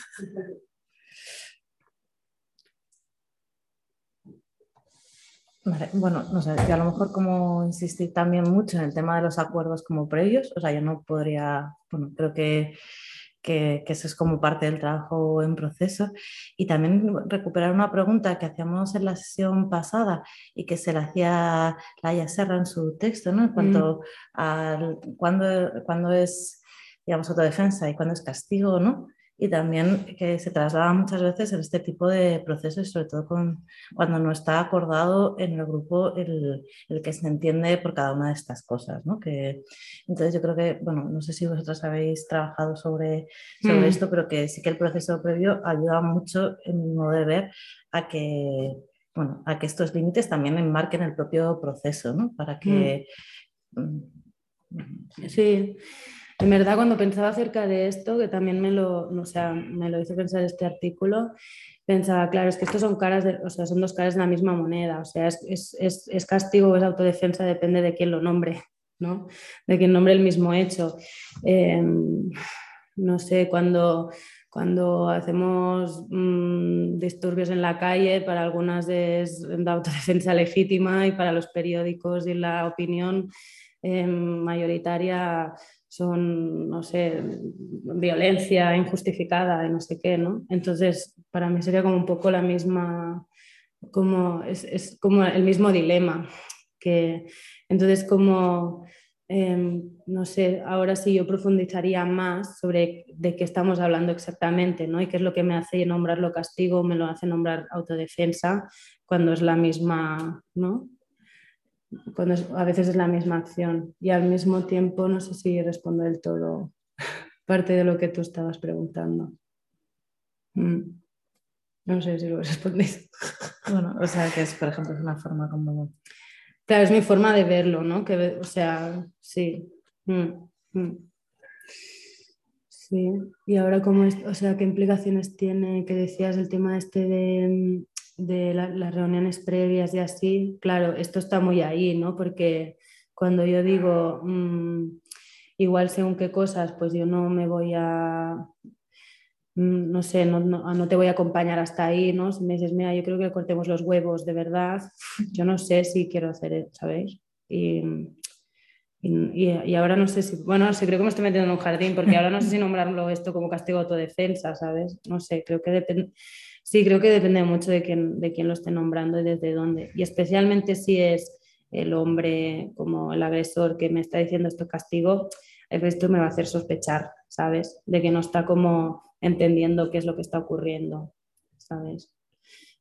Speaker 2: bueno, no sé, yo a lo mejor como insistir también mucho en el tema de los acuerdos como previos, o sea, yo no podría, bueno, creo que, que, eso es como parte del trabajo en proceso. Y también recuperar una pregunta que hacíamos en la sesión pasada y que se la hacía Laia Serra en su texto, ¿no? En cuanto mm. a cuándo, cuando es, digamos, autodefensa y cuándo es castigo, ¿no? Y también que se traslada muchas veces en este tipo de procesos, sobre todo con, cuando no está acordado en el grupo el, el, que se entiende por cada una de estas cosas. ¿no? Que, entonces yo creo que, bueno, no sé si vosotros habéis trabajado sobre, sobre mm. esto, pero que sí que el proceso previo ayuda mucho, en mi modo de ver, a que, bueno, a que estos límites también enmarquen el propio proceso, ¿no? para que...
Speaker 3: Mm. Mm, sí. En verdad, cuando pensaba acerca de esto, que también me lo, o sea, me lo hizo pensar este artículo, pensaba, claro, es que estos son caras, de, o sea, son dos caras de la misma moneda, o sea, es, castigo o es autodefensa, depende de quién lo nombre, ¿no? De quién nombre el mismo hecho. Em, no sé, cuando, cuando hacemos mm, disturbios en la calle, para algunas es de autodefensa legítima y para los periódicos y la opinión em, mayoritaria son, no sé, violencia injustificada y no sé qué, ¿no? Entonces, para mí sería como un poco la misma, como, es, es como el mismo dilema, que entonces como, em, no sé, ahora sí yo profundizaría más sobre de qué estamos hablando exactamente, ¿no? Y qué es lo que me hace nombrarlo castigo, me lo hace nombrar autodefensa, cuando es la misma, ¿no? Cuando a veces es la misma acción y al mismo tiempo no sé si respondo del todo parte de lo que tú estabas preguntando. Mm. No sé si lo respondéis.
Speaker 2: Bueno, o sea, que es, por ejemplo, es una forma como...
Speaker 3: Claro, es mi forma de verlo, ¿no? Que, o sea, sí. Mm, mm. Sí. Y ahora, ¿cómo es, o sea, qué implicaciones tiene, que decías, el tema este de de las reuniones previas y así, claro, esto está muy ahí, ¿no? Porque cuando yo digo, mm, igual según qué cosas, pues yo no me voy a, mm, no sé, no, no, te voy a acompañar hasta ahí, ¿no? Si me dices, mira, yo creo que cortemos los huevos de verdad, yo no sé si quiero hacer, ¿sabéis? Y, y, y, ahora no sé si, bueno, no sé, creo que me estoy metiendo en un jardín, porque ahora no sé si nombrarlo esto como castigo autodefensa, ¿sabes? No sé, creo que depende Sí, creo que depende mucho de quién, de quién lo esté nombrando y desde dónde. Y especialmente si es el hombre como el agresor que me está diciendo esto castigo, esto me va a hacer sospechar, ¿sabes? De que no está como entendiendo qué es lo que está ocurriendo, ¿sabes?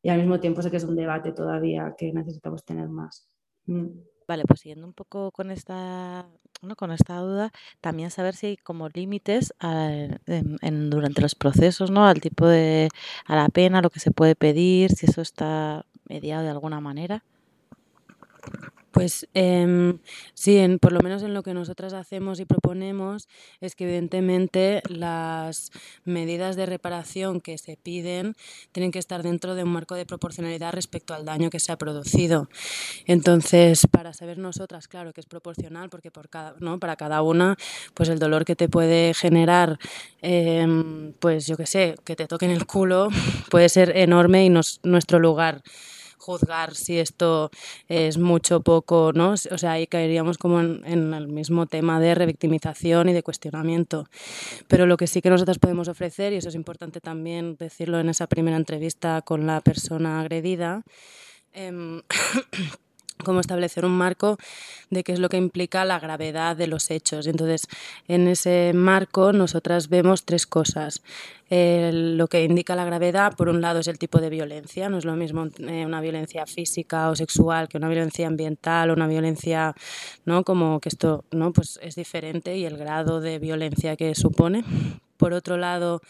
Speaker 3: Y al mismo tiempo sé que es un debate todavía que necesitamos tener más. Mm.
Speaker 6: Vale, pues siguiendo un poco con esta, con esta duda, también saber si hay como límites en, durante los procesos, ¿no? Al tipo de, a la pena, lo que se puede pedir, si eso está mediado de alguna manera.
Speaker 3: Pues em, sí, en, por lo menos en lo que nosotras hacemos y proponemos es que evidentemente las medidas de reparación que se piden tienen que estar dentro de un marco de proporcionalidad respecto al daño que se ha producido. Entonces, para saber nosotras, claro que es proporcional porque por cada, ¿no? para cada una, pues el dolor que te puede generar, em, pues yo qué sé, que te toquen el culo, puede ser enorme y nos, nuestro lugar juzgar si esto es mucho o poco, ¿no? O sea, ahí caeríamos como en, el mismo tema de revictimización y de cuestionamiento. Pero lo que sí que nosotros podemos ofrecer, y eso es importante también decirlo en esa primera entrevista con la persona agredida, eh, cómo establecer un marco de qué es lo que implica la gravedad de los hechos. Entonces, en ese marco nosotras vemos tres cosas. lo que indica la gravedad, por un lado, es el tipo de violencia. No es lo mismo eh, una violencia física o sexual que una violencia ambiental o una violencia, ¿no? Como que esto, ¿no? Pues es diferente y el grado de violencia que supone. Por otro lado,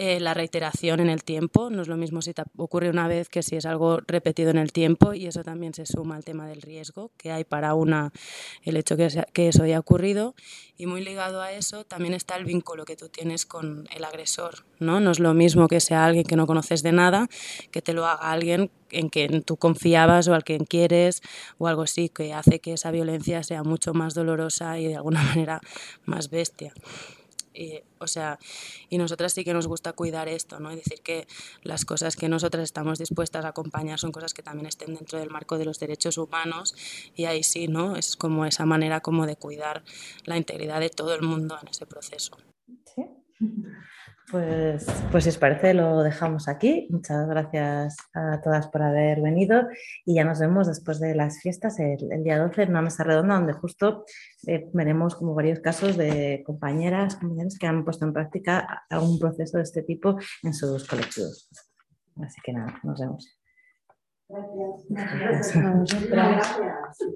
Speaker 3: eh, la reiteración en el tiempo, no es lo mismo si ocurre una vez que si es algo repetido en el tiempo y eso también se suma al tema del riesgo que hay para una el hecho que, que eso haya ocurrido y muy ligado a eso también está el vínculo que tú tienes con el agresor, ¿no? No es lo mismo que sea alguien que no conoces de nada que te lo haga alguien en quien tú confiabas o al quien quieres o algo así que hace que esa violencia sea mucho más dolorosa y de alguna manera más bestia. Y, o sea, y nosotras sí que nos gusta cuidar esto, ¿no? Y decir que las cosas que nosotras estamos dispuestas a acompañar son cosas que también estén dentro del marco de los derechos humanos y ahí sí, ¿no? Es como esa manera como de cuidar la integridad de todo el mundo en ese proceso.
Speaker 2: Sí. Pues, pues si os parece lo dejamos aquí. Muchas gracias a todas por haber venido y ya nos vemos después de las fiestas el, día 12 en una mesa redonda donde justo eh, veremos como varios casos de compañeras, compañeros que han puesto en práctica algún proceso de este tipo en sus colectivos. Así que nada, nos vemos. Gracias. gracias.